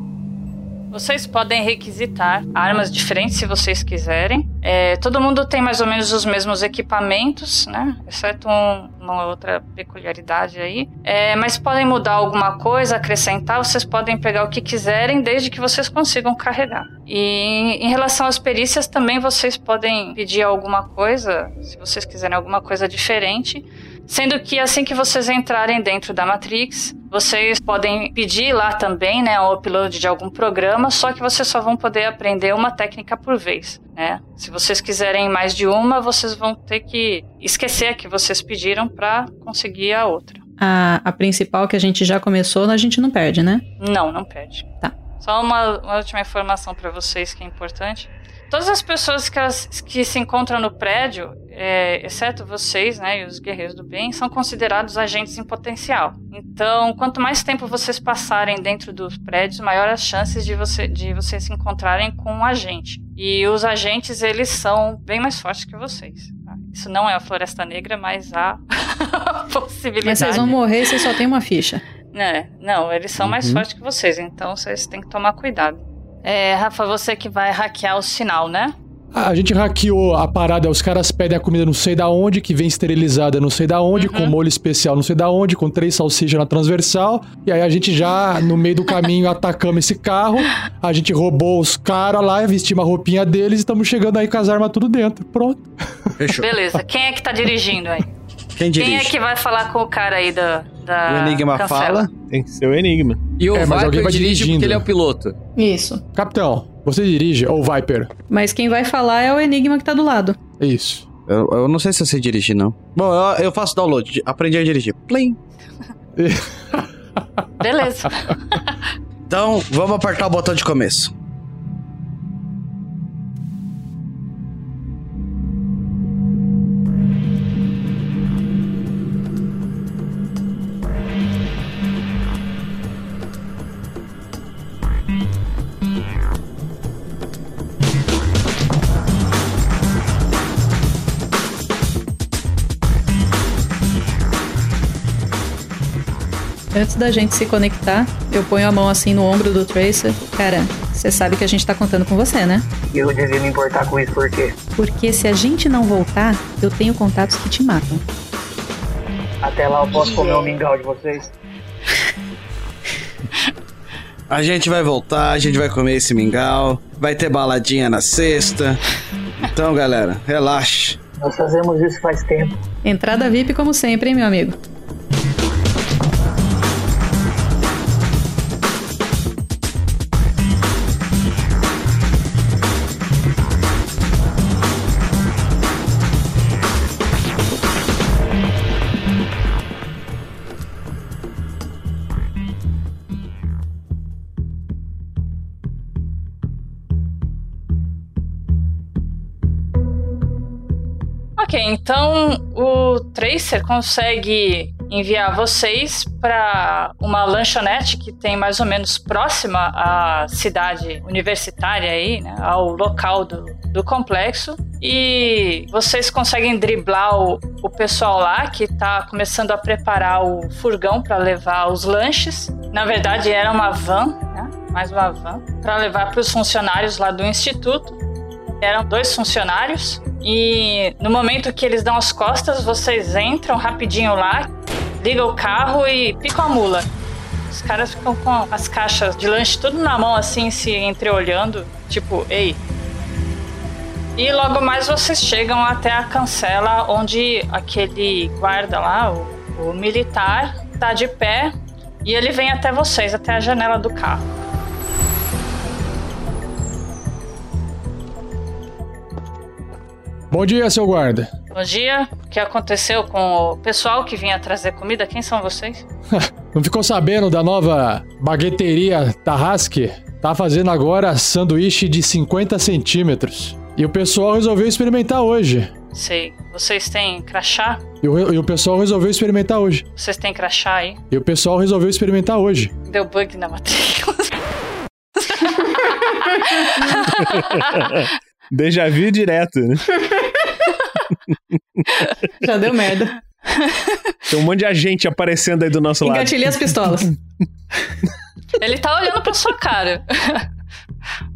Vocês podem requisitar armas diferentes se vocês quiserem. É, todo mundo tem mais ou menos os mesmos equipamentos, né? Exceto um- uma outra peculiaridade aí. É, mas podem mudar alguma coisa, acrescentar. Vocês podem pegar o que quiserem, desde que vocês consigam carregar. E em relação às perícias, também vocês podem pedir alguma coisa, se vocês quiserem alguma coisa diferente. Sendo que assim que vocês entrarem dentro da Matrix, vocês podem pedir lá também, né, o upload de algum programa, só que vocês só vão poder aprender uma técnica por vez, né? Se vocês quiserem mais de uma, vocês vão ter que esquecer a que vocês pediram para conseguir a outra. A, a principal que a gente já começou, a gente não perde, né? Não, não perde. Tá. Só uma, uma última informação para vocês que é importante. Todas as pessoas que, as- que se encontram no prédio, é, exceto vocês, né, e os guerreiros do bem, são considerados agentes em potencial. Então, quanto mais tempo vocês passarem dentro dos prédios, maior as chances de, você, de vocês se encontrarem com um agente. E os agentes, eles são bem mais fortes que vocês. tá? Isso não é a Floresta Negra, mas há [LAUGHS] possibilidade. Mas vocês vão morrer se só tem uma ficha. É, não, eles são mais Uhum. fortes que vocês, então vocês têm que tomar cuidado. É, Rafa, você que vai hackear o sinal, né? Ah, A gente hackeou a parada, os caras pedem a comida não sei da onde, que vem esterilizada não sei da onde, com molho especial não sei da onde, com três salsichas na transversal. E aí a gente já, no meio do caminho, [LAUGHS] atacamos esse carro. A gente roubou os caras lá, vestimos a roupinha deles e estamos chegando aí com as armas tudo dentro. Pronto. Fechou. Beleza, quem é que tá dirigindo aí? Quem dirige? Quem é que vai falar com o cara aí da. da O Enigma cancela? fala. Tem que ser o Enigma. E o É, Viper vai dirige dirigindo. porque ele é o piloto. Isso. Capitão, você dirige, ou Viper? Mas quem vai falar é o enigma que tá do lado. Isso. Eu, eu não sei se eu sei dirigir, não. Bom, eu, eu faço download. Aprendi a dirigir. Plim. [LAUGHS] Beleza. Então, vamos apertar o botão de começo. Antes da gente se conectar, eu ponho a mão assim no ombro do Tracer. Cara, você sabe que a gente tá contando com você, né? E eu devia me importar com isso por quê? Porque se a gente não voltar, eu tenho contatos que te matam. Até lá eu posso comer o mingau de vocês. A gente vai voltar, a gente vai comer esse mingau. Vai ter baladinha na sexta. Então, galera, relaxe. Nós fazemos isso faz tempo. Entrada VIP como sempre, hein, meu amigo? Então o Tracer consegue enviar vocês para uma lanchonete que tem mais ou menos próxima à cidade universitária aí, né, ao local do, do complexo. e vocês conseguem driblar o, o pessoal lá que tá começando a preparar o furgão para levar os lanches. Na verdade, era uma van, né? mais uma van, para levar para os funcionários lá do instituto. Eram dois funcionários e no momento que eles dão as costas, vocês entram rapidinho lá, ligam o carro e picam a mula. Os caras ficam com as caixas de lanche tudo na mão, assim, se entreolhando. Tipo, ei. E logo mais vocês chegam até a cancela onde aquele guarda lá, o, o militar, tá de pé e ele vem até vocês, até a janela do carro. Bom dia, seu guarda. Bom dia. O que aconteceu com o pessoal que vinha trazer comida? Quem são vocês? [LAUGHS] Não ficou sabendo da nova bagueteria Tarrasque? Tá fazendo agora sanduíche de 50 centímetros. E o pessoal resolveu experimentar hoje. Sei. Vocês têm crachá? E o, e o pessoal resolveu experimentar hoje. Vocês têm crachá aí? E o pessoal resolveu experimentar hoje. Deu bug na matrícula. [LAUGHS] Déjà vu direto, né? [LAUGHS] [LAUGHS] Já deu merda. Tem um monte de agente aparecendo aí do nosso lado. Engatilhei as pistolas. [LAUGHS] Ele tá olhando pra sua cara.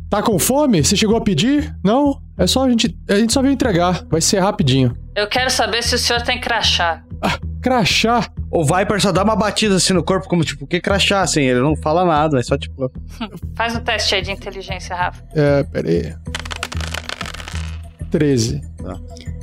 Tá com fome? Você chegou a pedir? Não? É só a gente. A gente só veio entregar. Vai ser rapidinho. Eu quero saber se o senhor tem crachá. Ah, crachá? O Viper só dá uma batida assim no corpo, como tipo, que crachá, assim, ele não fala nada, é só tipo. Faz um teste aí de inteligência, Rafa. É, peraí. 13. Tá.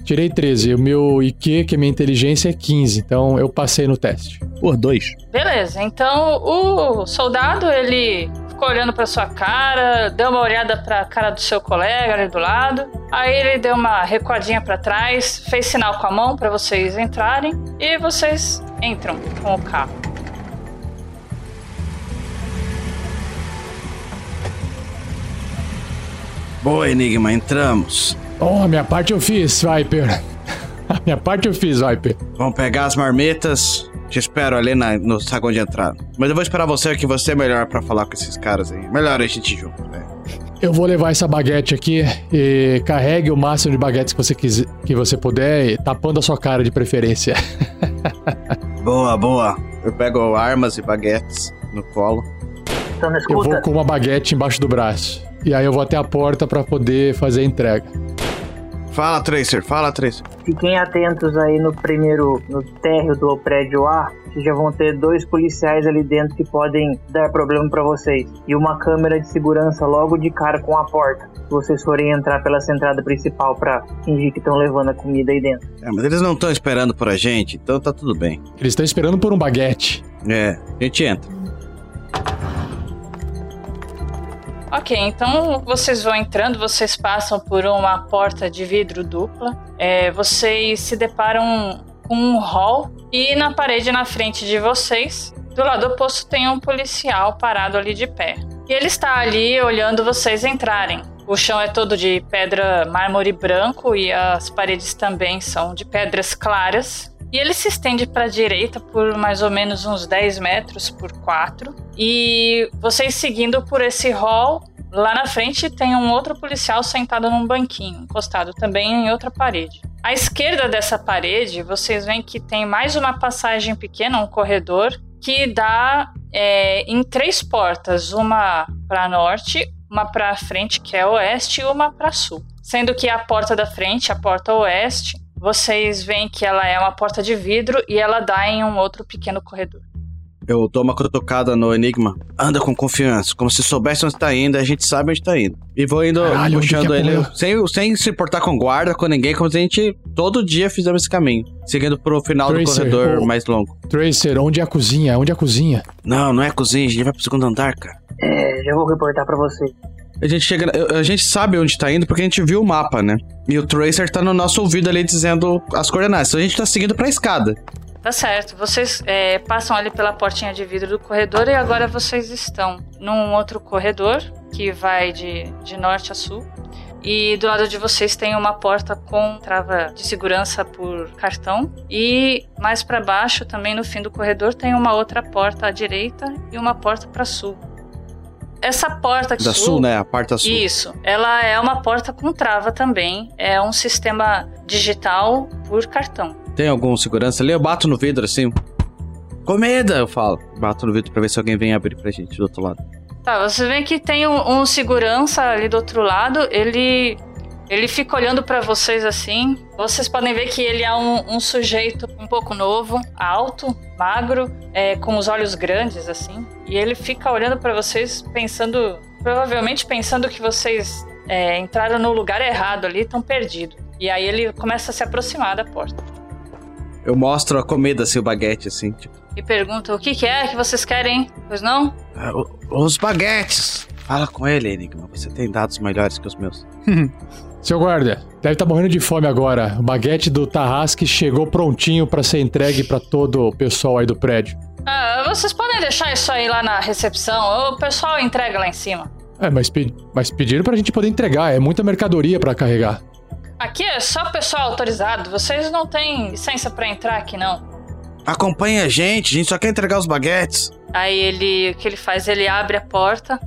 Tirei 13. O meu IQ, que é minha inteligência, é 15. Então eu passei no teste. Por dois. Beleza, então o soldado, ele ficou olhando pra sua cara, deu uma olhada pra cara do seu colega ali do lado. Aí ele deu uma recuadinha pra trás, fez sinal com a mão pra vocês entrarem e vocês entram com o carro. Boa, Enigma, entramos. Oh, a minha parte eu fiz, Viper. A [LAUGHS] minha parte eu fiz, Viper. Vamos pegar as marmitas. Te espero ali na- no saguão de entrada. Mas eu vou esperar você, que você é melhor pra falar com esses caras aí. Melhor a gente junto, né? Eu vou levar essa baguete aqui e carregue o máximo de baguetes que você quiser, que você puder, e tapando a sua cara de preferência. [LAUGHS] Boa, boa. Eu pego armas e baguetes no colo. Então Eu vou com uma baguete embaixo do braço. E aí eu vou até a porta pra poder fazer a entrega. Fala, Tracer, fala, Tracer. Fiquem atentos aí no primeiro, no térreo do prédio A, que já vão ter dois policiais ali dentro que podem dar problema pra vocês. E uma câmera de segurança logo de cara com a porta. Se vocês forem entrar pela entrada principal pra fingir que estão levando a comida aí dentro. É, mas eles não estão esperando por a gente, então tá tudo bem. Eles estão esperando por um baguete. É, a gente entra. Ok, então vocês vão entrando, vocês passam por uma porta de vidro dupla, é, vocês se deparam com um hall e na parede na frente de vocês, do lado oposto, tem um policial parado ali de pé. E ele está ali olhando vocês entrarem. O chão é todo de pedra mármore branco e as paredes também são de pedras claras. E ele se estende para a direita por mais ou menos uns 10 metros por 4. E vocês seguindo por esse hall, lá na frente tem um outro policial sentado num banquinho, encostado também em outra parede. À esquerda dessa parede, vocês veem que tem mais uma passagem pequena, um corredor, que dá é, em três portas: uma para norte, uma para frente, que é oeste, e uma para sul. Sendo que a porta da frente, a porta oeste, vocês veem que ela é uma porta de vidro e ela dá em um outro pequeno corredor. Eu dou uma cutucada no Enigma. Anda com confiança, como se soubesse onde tá indo, a gente sabe onde tá indo. E vou indo Caralho, puxando é ele, porra? sem, sem se importar com guarda, com ninguém, como se a gente todo dia fizemos esse caminho. Seguindo pro final do Tracer, corredor ô. mais longo. Tracer, onde é a cozinha? Onde é a cozinha? Não, não é cozinha, a gente vai pro segundo andar, cara. É, já vou reportar pra você. A gente chega. A gente sabe onde tá indo porque a gente viu o mapa, né? E o Tracer tá no nosso ouvido ali dizendo as coordenadas. Então a gente tá seguindo pra escada. Tá certo, vocês é, passam ali pela portinha de vidro do corredor e agora vocês estão num outro corredor que vai de, de norte a sul. E do lado de vocês tem uma porta com trava de segurança por cartão. E mais para baixo, também no fim do corredor, tem uma outra porta à direita e uma porta para sul. Essa porta Da sul, né? A porta sul. Isso. Ela é uma porta com trava também. É um sistema digital por cartão. Tem algum segurança ali? Eu bato no vidro assim. Comida, eu falo. Bato no vidro pra ver se alguém vem abrir pra gente do outro lado. Tá, você vê que tem um, um segurança ali do outro lado. Ele ele fica olhando pra vocês assim. Vocês podem ver que ele é um, um sujeito um pouco novo, alto, magro, é, com os olhos grandes assim. E ele fica olhando pra vocês, pensando, provavelmente pensando que vocês é, entraram no lugar errado ali, estão perdidos. E aí ele começa a se aproximar da porta Eu mostro a comida, assim, o baguete, assim, tipo. e pergunta: o que, que é que vocês querem? Pois não? "Ah, o- os baguetes! Fala com ele, Enigma. Você tem dados melhores que os meus. [LAUGHS] Seu guarda, deve estar morrendo de fome agora. O baguete do Tarrasque chegou prontinho pra ser entregue pra todo o pessoal aí do prédio. Ah, vocês podem deixar isso aí lá na recepção. O pessoal entrega lá em cima. É, mas, pe- mas pediram pra gente poder entregar. É muita mercadoria pra carregar. Aqui é só pessoal autorizado. Vocês não têm licença pra entrar aqui, não. Acompanhe a gente, a gente só quer entregar os baguetes. Aí ele, o que ele faz? Ele abre a porta.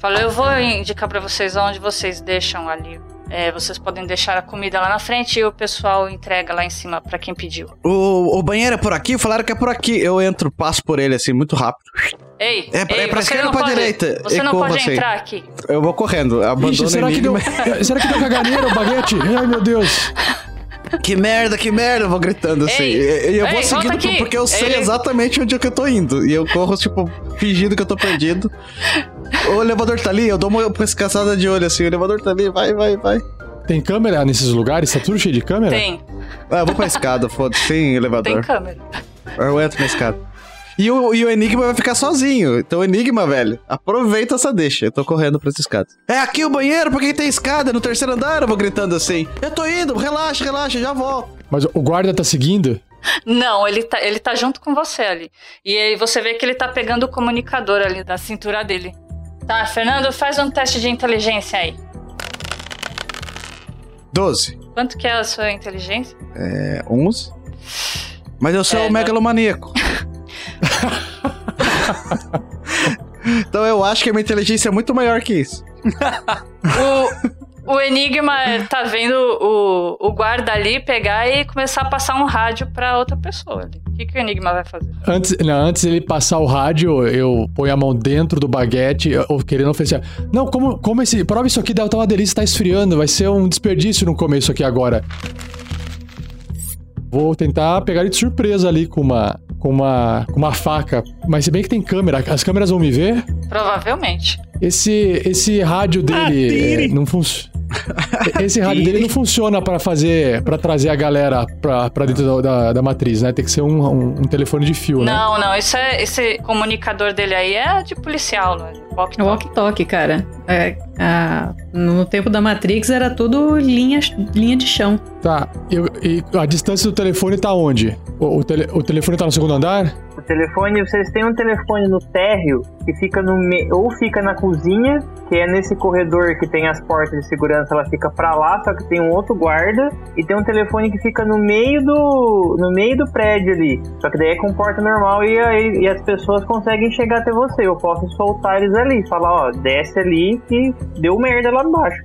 Fala, eu vou indicar pra vocês onde vocês deixam ali. É, vocês podem deixar a comida lá na frente e o pessoal entrega lá em cima pra quem pediu. O, o banheiro é por aqui? Falaram que é por aqui. Eu entro, passo por ele, assim, muito rápido. Ei, É pra- ei, é pra você esquerda não ou pra pode, direita? Você E não pode assim? entrar aqui. Eu vou correndo, abandono Ixi, será que, deu, [LAUGHS] será que deu caganeira o baguete? Ai, meu Deus. Que merda, que merda, eu vou gritando assim. Ei, e eu vou ei, seguindo volta aqui. porque eu sei Ele- exatamente onde é que eu tô indo. E eu corro, tipo, fingindo que eu tô perdido. O elevador tá ali, eu dou uma pescaçada de olho assim, o elevador tá ali, vai, vai, vai. Tem câmera nesses lugares? Tá tudo cheio de câmera? Tem, Ah, eu vou pra escada, foda-se, tem elevador. tem câmera. Eu entro na escada. E o, e o Enigma vai ficar sozinho. Então, Enigma, velho, aproveita essa deixa. Eu tô correndo pra essa escada. É aqui o banheiro, porque tem escada no terceiro andar. Eu vou gritando assim. Eu tô indo, relaxa, relaxa, já volto. Mas o guarda tá seguindo? Não, ele tá, ele tá junto com você ali. E aí você vê que ele tá pegando o comunicador ali da cintura dele. Tá, Fernando, faz um teste de inteligência aí. 12. Quanto que é a sua inteligência? É, 11. Mas eu sou É, o megalomaníaco. [LAUGHS] então eu acho que a minha inteligência é muito maior que isso. O, o Enigma tá vendo o, o guarda ali pegar e começar a passar um rádio pra outra pessoa ali. O que, que o Enigma vai fazer? Antes, não, antes ele passar o rádio, eu ponho a mão dentro do baguete, eu- querendo oferecer. Não, como, como esse. Prova isso aqui, deve estar uma delícia, tá esfriando. Vai ser um desperdício não comer isso aqui agora. Vou tentar pegar ele de surpresa ali com uma. Com uma, com uma faca. Mas se bem que tem câmera, as câmeras vão me ver. Provavelmente. Esse, esse rádio dele é, não funciona. [LAUGHS] Esse rádio dele não funciona pra fazer, para trazer a galera pra, pra dentro da, da, da matriz, né? Tem que ser um, um, um telefone de fio, né? Não, não, isso é, esse comunicador dele aí é de policial, não é? de É cara. É, a- no tempo da Matrix era tudo linha, linha de chão. Tá. Eu- e a distância do telefone tá onde? O, o, tele- o telefone tá no segundo andar? O telefone, vocês têm um telefone no térreo que fica no me... ou fica na cozinha, que é nesse corredor que tem as portas de segurança, ela fica pra lá, só que tem um outro guarda, e tem um telefone que fica no meio do no meio do prédio ali. Só que daí é com porta normal e, aí, e as pessoas conseguem chegar até você. Eu posso soltar eles ali, falar, ó, desce ali que deu merda lá embaixo.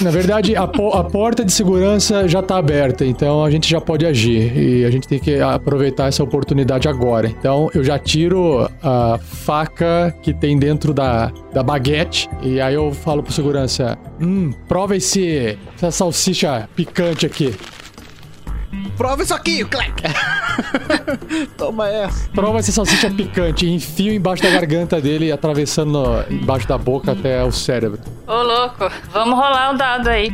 Na verdade, a, po- a porta de segurança já tá aberta, então a gente já pode agir. E a gente tem que aproveitar essa oportunidade agora. Então eu já tiro a faca que tem dentro da, da baguete. E aí eu falo pro segurança: Hum, prova esse, essa salsicha picante aqui. Prova isso aqui, o Clec. [LAUGHS] Toma essa. Prova essa salsicha picante. E enfio embaixo da garganta dele, atravessando embaixo da boca até o cérebro. Ô, louco, vamos rolar o dado aí.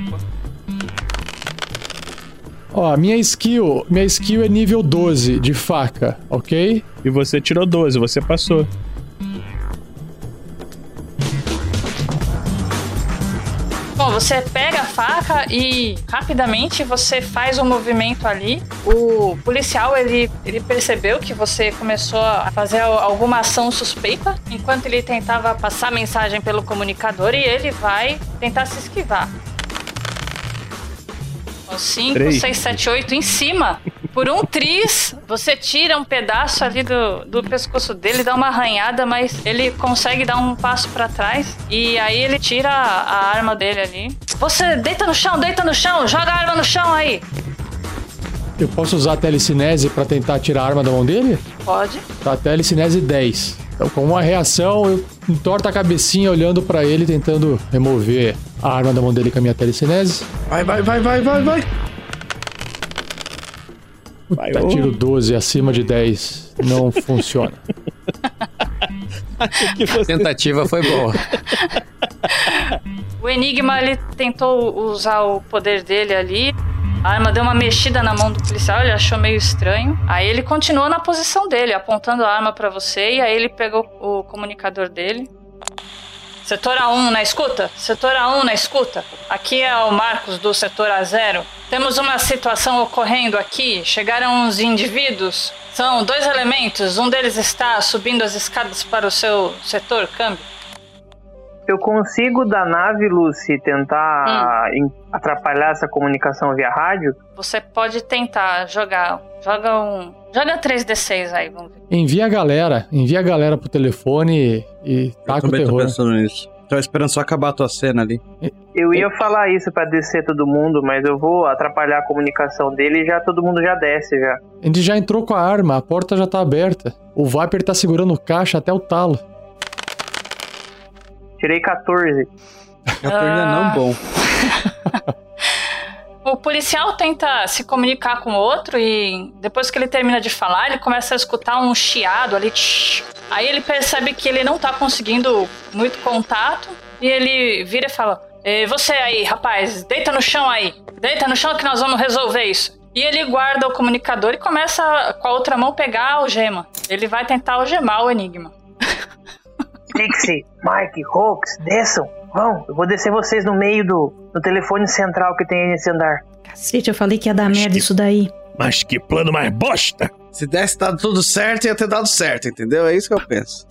Ó, minha skill, minha skill é nível 12 de faca, ok? E você tirou 12, você passou. Bom, você pega faca e rapidamente você faz um movimento ali. O policial ele, ele percebeu que você começou a fazer al- alguma ação suspeita enquanto ele tentava passar mensagem pelo comunicador e ele vai tentar se esquivar. 5, Três. 6, 7, 8 em cima. Por um tris, você tira um pedaço ali do, do pescoço dele, dá uma arranhada, mas ele consegue dar um passo para trás e aí ele tira a, arma dele ali. Você deita no chão, deita no chão, joga a arma no chão aí. Eu posso usar a telecinese pra tentar tirar a arma da mão dele? Pode. Tá, telecinese 10. Então, com uma reação, eu entorto a cabecinha olhando pra ele, tentando remover a arma da mão dele com a minha telecinese. Vai, vai, vai, vai, vai, vai. Vai, ô. tiro 12 acima de 10. Não [LAUGHS] funciona. [LAUGHS] que você... Tentativa foi boa. O Enigma ele tentou usar o poder dele ali. A arma deu uma mexida na mão do policial, ele achou meio estranho. Aí ele continuou na posição dele, apontando a arma pra você, e aí ele pegou o comunicador dele. Setor A1 na escuta? Setor A1 na escuta? Aqui é o Marcos do setor A0. Temos uma situação ocorrendo aqui. Chegaram uns indivíduos. São dois elementos. Um deles está subindo as escadas para o seu setor, câmbio. Eu consigo da nave, Lucy, tentar em- atrapalhar essa comunicação via rádio? Você pode tentar jogar. Joga um. Joga 3D6 aí, vamos ver. Envia a galera, envia a galera pro telefone e, e Eu taca o também tô terror. pensando nisso. Tô esperando só acabar a tua cena ali. Eu ia falar isso pra descer todo mundo, mas eu vou atrapalhar a comunicação dele e já todo mundo já desce já. A gente já entrou com a arma, a porta já tá aberta. O Viper tá segurando o caixa até o talo. Tirei 14. 14 é não bom. [LAUGHS] O policial tenta se comunicar com o outro e depois que ele termina de falar, ele começa a escutar um chiado ali. tsh. Aí ele percebe que ele não tá conseguindo muito contato e ele vira e fala: "Eh, Você aí, rapaz, deita no chão aí. Deita no chão que nós vamos resolver isso. E ele guarda o comunicador e começa com a outra mão pegar a algema. Ele vai tentar algemar o enigma. [LAUGHS] Trixie, Mike, Hawks, desçam. Vão, eu vou descer vocês no meio do, do telefone central que tem aí nesse andar. Cacete, eu falei que ia dar merda isso daí. Mas que plano mais bosta! Se desse dado tudo certo, ia ter dado certo, entendeu? É isso que eu penso.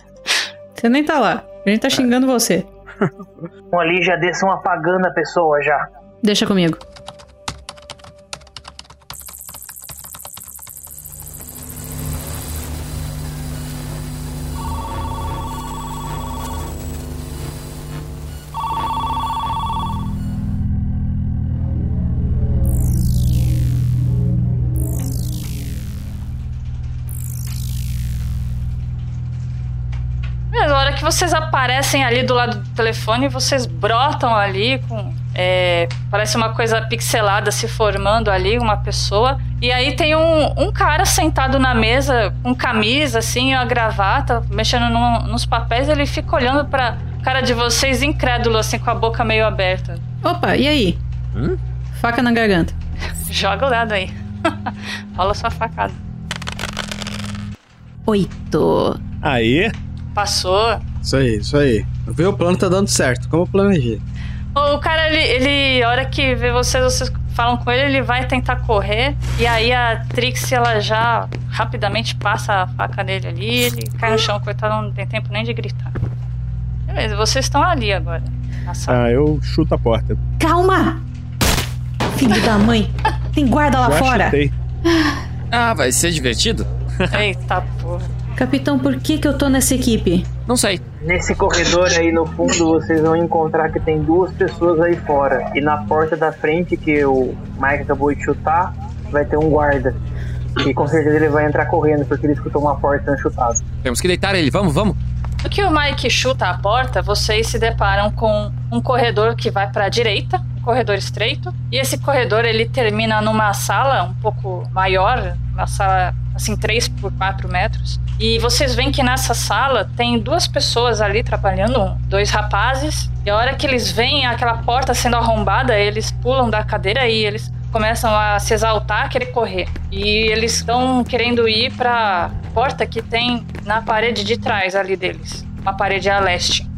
Você nem tá lá. A gente tá xingando você. [LAUGHS] Um ali já desçam apagando a pessoa já. Deixa comigo. Aparecem ali do lado do telefone, vocês brotam ali com. é, parece uma coisa pixelada se formando ali, uma pessoa. E aí tem um, um cara sentado na mesa com camisa, assim, a gravata, mexendo no- nos papéis. Ele fica olhando pra cara de vocês, incrédulo, assim, com a boca meio aberta. Opa, e aí? Hum? Faca na garganta. Joga o dado aí. [LAUGHS] Rola sua facada. Oito. Aí, Passou. Isso aí, isso aí. Viu? O plano tá dando certo, como eu planejei. O cara, ele, ele, a hora que vê vocês, vocês falam com ele, ele vai tentar correr. E aí a Trix, ela já rapidamente passa a faca nele ali. Ele cai no chão, coitado, não tem tempo nem de gritar. Beleza, vocês estão ali agora. Ah, eu chuto a porta. Calma! Filho da mãe. Tem guarda lá Já fora. chutei. Ah, vai ser divertido? Eita porra. Capitão, por que que eu tô nessa equipe? Não sei. Nesse corredor aí no fundo vocês vão encontrar que tem duas pessoas aí fora. E na porta da frente que o Mike acabou de chutar, vai ter um guarda. E com certeza ele vai entrar correndo porque ele escutou uma porta sendo chutada. Temos que deitar ele. Vamos, vamos. No que o Mike chuta a porta, vocês se deparam com um corredor que vai para a direita, corredor estreito. E esse corredor ele termina numa sala um pouco maior, uma sala assim 3 por 4 metros. E vocês veem que nessa sala tem duas pessoas ali trabalhando, dois rapazes. E a hora que eles veem aquela porta sendo arrombada, eles pulam da cadeira e eles começam a se exaltar, querer correr. E eles estão querendo ir para porta que tem na parede de trás ali deles, uma parede a leste.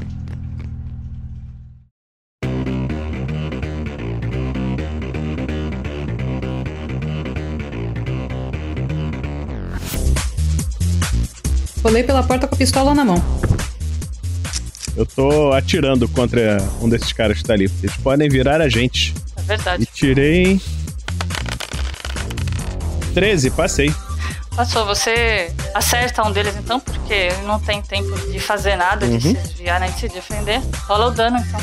Pulei pela porta com a pistola na mão. Eu tô atirando contra um desses caras que tá ali. Eles podem virar a gente. É verdade. E tirei 13, passei. Passou, você acerta um deles então, porque ele não tem tempo de fazer nada, de Uhum. se desviar nem de se defender. Rola o dano então.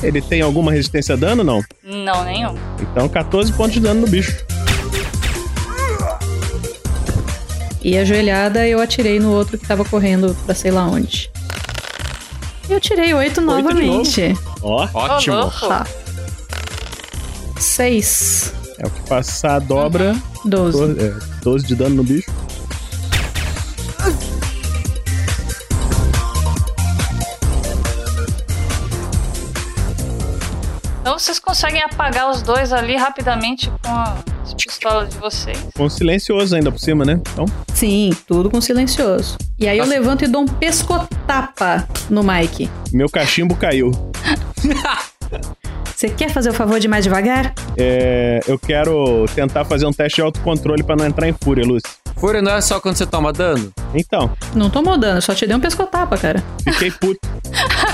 Ele tem alguma resistência a dano, não? Não, nenhum. Então 14 pontos de dano no bicho. E ajoelhada eu atirei no outro que tava correndo pra sei lá onde. Eu tirei oito novamente. Ó, Ótimo. Ô, louco. Tá. Seis. é o que passar dobra. Doze. 12, é, 12 de dano no bicho. Então vocês conseguem apagar os dois ali rapidamente com as pistolas de vocês. Com silencioso ainda por cima, né? Então, Sim, tudo com silencioso. E aí eu Nossa. levanto e dou um pescotapa no Mike. meu cachimbo caiu. Você quer fazer o favor de ir mais devagar? É, eu quero tentar fazer um teste de autocontrole pra não entrar em fúria, Lúcio. Fúria não é só quando você toma dano? Então, Não tomou dano, só te dei um pescotapa, cara. fiquei puto.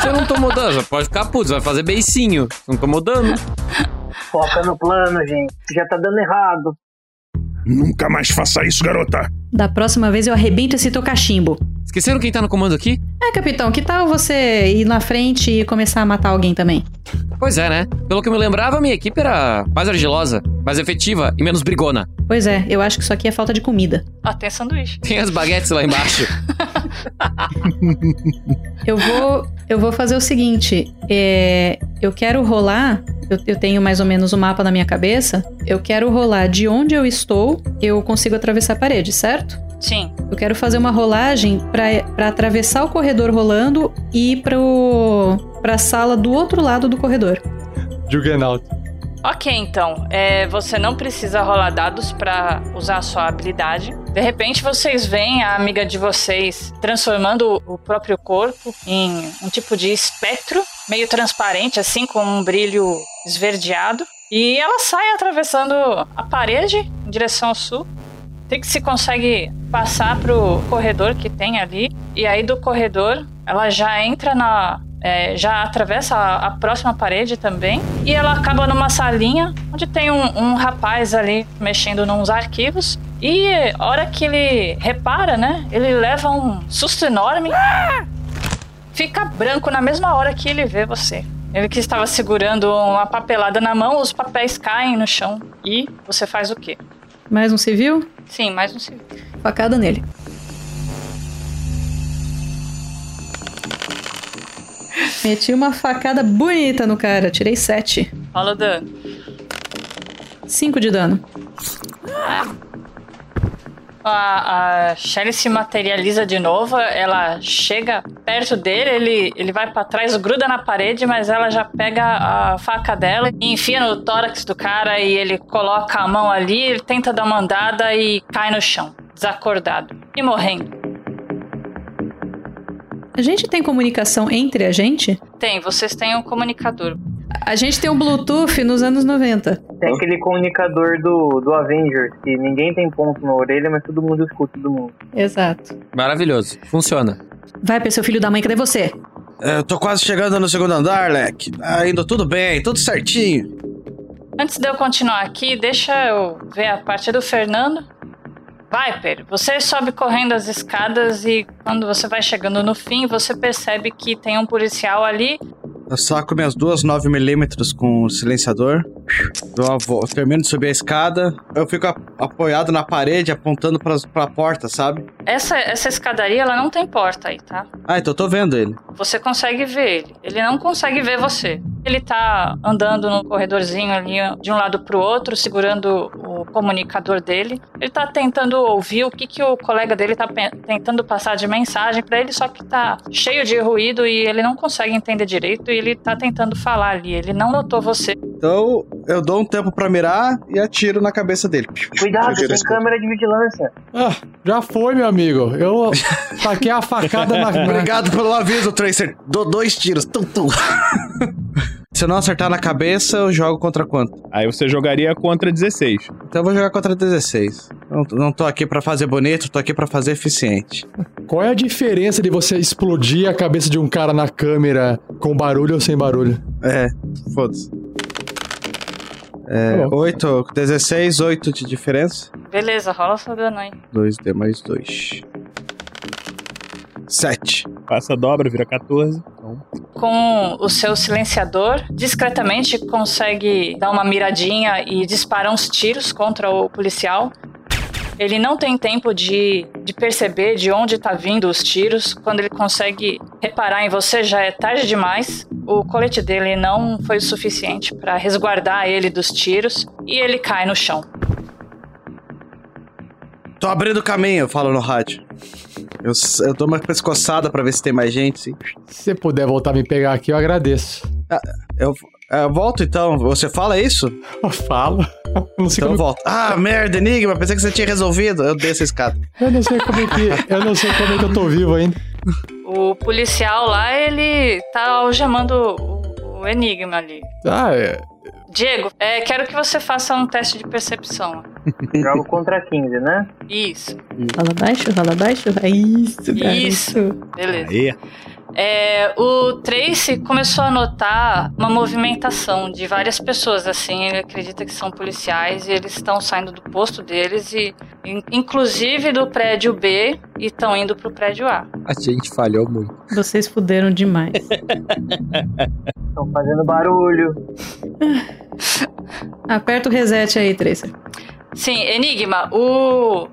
Você não tomou dano, você pode ficar puto, você vai fazer beicinho. Você não tomou dano. [LAUGHS] Foca no plano, gente. Já tá dando errado. Nunca mais faça isso, garota. Da próxima vez eu arrebento esse teu cachimbo. Esqueceram quem tá no comando aqui? É, capitão, que tal você ir na frente e começar a matar alguém também? Pois é, né? Pelo que eu me lembrava, minha equipe era mais argilosa, mais efetiva e menos brigona. Pois é, eu acho que isso aqui é falta de comida. Tem sanduíche. Tem as baguetes lá embaixo. [LAUGHS] Eu vou, eu vou fazer o seguinte: é, eu quero rolar. Eu, eu tenho mais ou menos o mapa na minha cabeça. Eu quero rolar de onde eu estou, eu consigo atravessar a parede, certo? Sim. Eu quero fazer uma rolagem pra pra atravessar o corredor rolando e ir pro, pra sala do outro lado do corredor. Juggernaut. Ok, então. É, você não precisa rolar dados pra usar a sua habilidade. De repente, vocês veem a amiga de vocês transformando o próprio corpo em um tipo de espectro, meio transparente, assim, com um brilho esverdeado. E ela sai atravessando a parede em direção ao sul. Trixie consegue passar pro corredor que tem ali. E aí, do corredor, ela já entra na, é, já atravessa a, a próxima parede também. E ela acaba numa salinha onde tem um, um rapaz ali mexendo nos arquivos. E a hora que ele repara, né? Ele leva um susto enorme. Fica branco na mesma hora que ele vê você. Ele que estava segurando uma papelada na mão, os papéis caem no chão. E você faz o quê? Mais um civil? Sim, mais um civil. Facada nele. Meti uma facada bonita no cara. Tirei 7. Rola o dano. 5 de dano. A, a Shelly se materializa de novo, ela chega perto dele, ele, ele vai pra trás, gruda na parede, mas ela já pega a faca dela e enfia no tórax do cara e ele coloca a mão ali, ele tenta dar uma andada e cai no chão, desacordado e morrendo. A gente tem comunicação entre a gente? Tem, vocês têm um comunicador. A gente tem um Bluetooth nos anos 90. Tem aquele comunicador do, do Avengers, que ninguém tem ponto na orelha, mas todo mundo escuta todo mundo. Exato. Maravilhoso. Funciona. Vai pra seu filho da mãe, cadê você? É, Eu tô quase chegando no segundo andar, Leque. Ah, indo tudo bem, tudo certinho. Antes de eu continuar aqui, deixa eu ver a parte do Fernando. Viper, você sobe correndo as escadas e quando você vai chegando no fim, você percebe que tem um policial ali. Eu saco minhas duas 9mm com o silenciador. Dou uma vo- termino de subir a escada. Eu fico a- apoiado na parede, apontando pra, pra porta, sabe? Essa, essa escadaria, ela não tem porta aí, tá? Ah, então eu tô vendo ele. Você consegue ver ele. Ele não consegue ver você. Ele tá andando no corredorzinho ali de um lado pro outro, segurando o comunicador dele. Ele tá tentando ouvir o que, que o colega dele tá tentando passar de mensagem pra ele, só que tá cheio de ruído e ele não consegue entender direito e ele tá tentando falar ali. Ele não notou você. Então eu dou um tempo pra mirar e atiro na cabeça dele. Cuidado, tem câmera de vigilância. Ah, já foi, meu amigo. Eu [LAUGHS] taquei a facada na. na... Obrigado pelo aviso, Tracer. Dou dois tiros. Tum, tum. [LAUGHS] Se eu não acertar na cabeça, eu jogo contra quanto? Aí você jogaria contra 16. Então eu vou jogar contra 16. Não, não tô aqui pra fazer bonito, tô aqui pra fazer eficiente. Qual é a diferença de você explodir a cabeça de um cara na câmera com barulho ou sem barulho? É, foda-se. É, Tá bom. 8, 16, 8 de diferença. Beleza, rola seu dano aí. 2D mais 2. 7. Passa a dobra, vira 14. Então, Com o seu silenciador, discretamente consegue dar uma miradinha e disparar uns tiros contra o policial. Ele não tem tempo de, de perceber de onde tá vindo os tiros. Quando ele consegue reparar em você, já é tarde demais. O colete dele não foi o suficiente para resguardar ele dos tiros e ele cai no chão. Tô abrindo o caminho, eu falo no rádio. Eu, eu dou uma pescoçada pra ver se tem mais gente, sim. Se você puder voltar a me pegar aqui, eu agradeço. Eu, eu volto então. Você fala isso? Eu falo. Eu [LAUGHS] não sei Então eu como, volto. Ah, merda, Enigma, pensei que você tinha resolvido. Eu desço a escada. eu não sei como é que, eu não sei como é que eu tô vivo ainda. O policial lá, ele tá algemando o, o enigma ali. Ah, é. Diego, é, quero que você faça um teste de percepção. [LAUGHS] Jogo contra 15, né? Isso, Fala baixo, fala baixo. É isso, garoto. Isso. beleza. aí. É, o Tracy começou a notar uma movimentação de várias pessoas, assim, ele acredita que são policiais e eles estão saindo do posto deles e in- inclusive do prédio B e estão indo pro prédio A. A gente falhou muito. Vocês fuderam demais. [LAUGHS] Estão fazendo barulho. Aperta o reset aí, Tracer. Sim, Enigma, o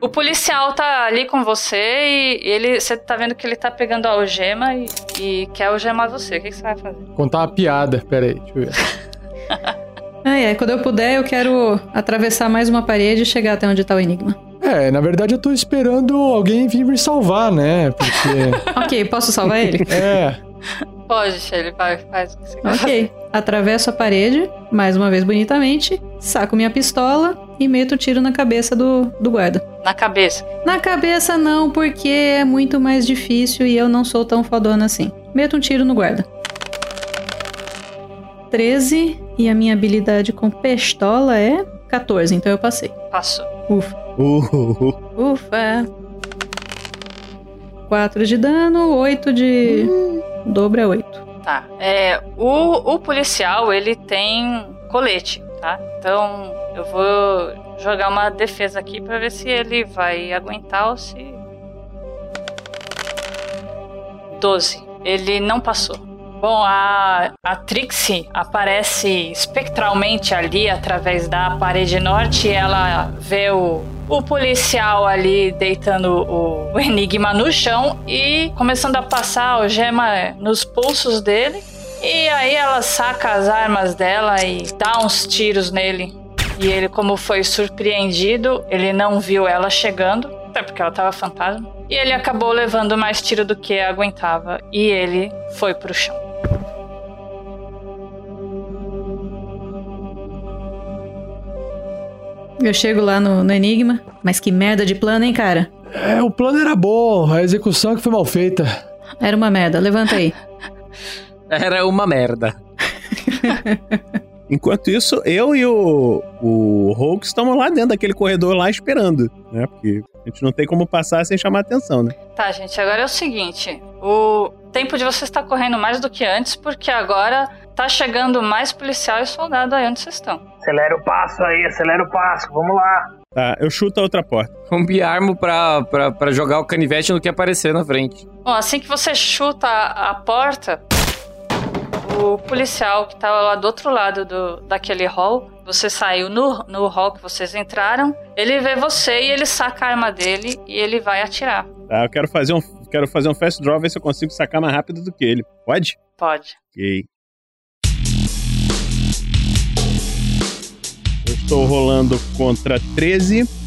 o policial tá ali com você e ele você tá vendo que ele tá pegando a algema e, e quer algemar você. O que, que você vai fazer? Contar uma piada. Pera aí, deixa eu ver. [LAUGHS] Ah, é. Quando eu puder, eu quero atravessar mais uma parede e chegar até onde tá o enigma. É, na verdade eu tô esperando alguém vir me salvar, né? Porque. [LAUGHS] ok, posso salvar ele? [LAUGHS] é. Pode, ele vai, faz o que você quer. Ok. Atravesso a parede, mais uma vez bonitamente, saco minha pistola e meto o tiro na cabeça do, do guarda. Na cabeça. Na cabeça não, porque é muito mais difícil e eu não sou tão fodona assim. Meto um tiro no guarda. 13 e a minha habilidade com pistola é 14, então eu passei. Passou. Ufa. Uh, Ufa. 4 de dano, 8 de. Dobro é 8. Tá. É, o, o policial, ele tem colete, tá? Então, eu vou jogar uma defesa aqui pra ver se ele vai aguentar ou se... 12. Ele não passou. Bom, a, a Trixie aparece espectralmente ali através da parede norte e ela vê o, o policial ali deitando o, o [LAUGHS] enigma no chão e começando a passar a algema nos pulsos dele. E aí ela saca as armas dela e dá uns tiros nele. E ele, como foi surpreendido, ele não viu ela chegando, até porque ela tava fantasma. E ele acabou levando mais tiro do que aguentava e ele foi pro chão. Eu chego lá no, no Enigma. Mas que merda de plano, hein, cara? É, o plano era bom, a execução que foi mal feita. Era uma merda. Levanta aí. [LAUGHS] Era uma merda. [LAUGHS] Enquanto isso, eu e o, o Hulk estamos lá dentro daquele corredor lá esperando, né? Porque a gente não tem como passar sem chamar atenção, né? Tá, gente, agora é o seguinte: o tempo de vocês está correndo mais do que antes, porque agora tá chegando mais policial e soldado aí onde vocês estão. Acelera o passo aí, acelera o passo, vamos lá. Tá, eu chuto a outra porta. Um biarmo pra, pra, pra jogar o canivete no que aparecer na frente. Bom, assim que você chuta a, a porta, o policial que tava lá do outro lado do, daquele hall, você saiu no, no hall que vocês entraram, ele vê você e ele saca a arma dele e ele vai atirar. Tá, eu quero fazer um, quero fazer um fast draw, ver se eu consigo sacar mais rápido do que ele. Pode? Pode. Ok. Eu estou rolando contra 13.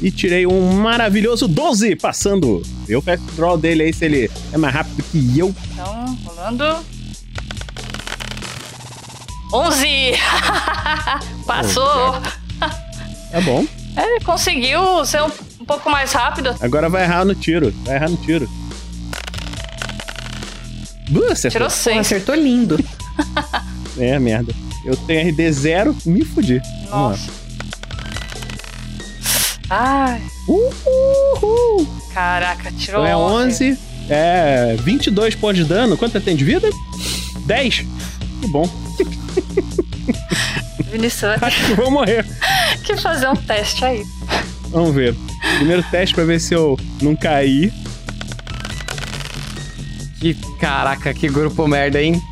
E tirei um maravilhoso 12, passando. Vê o fast draw dele aí se ele é mais rápido que eu. Então, rolando. 11! [LAUGHS] Passou! [LAUGHS] É bom. É, conseguiu ser um, um pouco mais rápido. Agora vai errar no tiro. Vai errar no tiro. Uh, acertou. Tirou Pô, 6. acertou lindo. [LAUGHS] É, merda. Eu tenho RD 0, me fudi. Vamos lá. Nossa. Ai, Uhul. caraca, tirou Então é 11. 11, é 22 pontos de dano. Quanto tem de vida? 10. Que bom. [LAUGHS] Vinícius Acho que vou morrer. [LAUGHS] que fazer um teste aí. Vamos ver. Primeiro teste pra ver se eu não caí. Que caraca, que grupo merda, hein?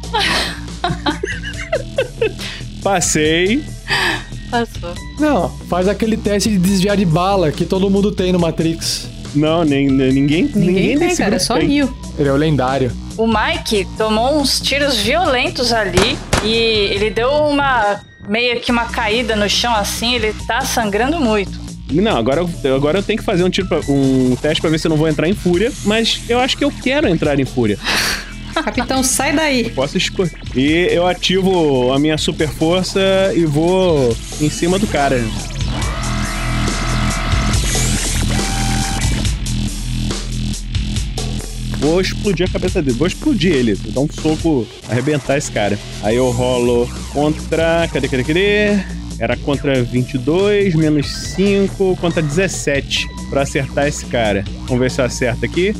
Passei. Passou. Não, faz aquele teste de desviar de bala que todo mundo tem no Matrix. Não, nem, nem- ninguém, ninguém, Ninguém tem, cara, é só tem. mil. Ele é o lendário. O Mike tomou uns tiros violentos ali e ele deu uma meio que uma caída no chão assim, ele tá sangrando muito. Não, agora, eu- agora eu tenho que fazer um, tiro pra- um teste pra ver se eu não vou entrar em fúria, mas eu acho que eu quero entrar em fúria. Capitão, sai daí. Posso escolher. E eu ativo a minha super força e vou em cima do cara. Vou explodir a cabeça dele. Vou explodir ele. Vou dar um soco, arrebentar esse cara. Aí eu rolo contra. Cadê, cadê, cadê? Era contra 22, menos 5, contra 17. Pra acertar esse cara. Vamos ver se eu acerto aqui.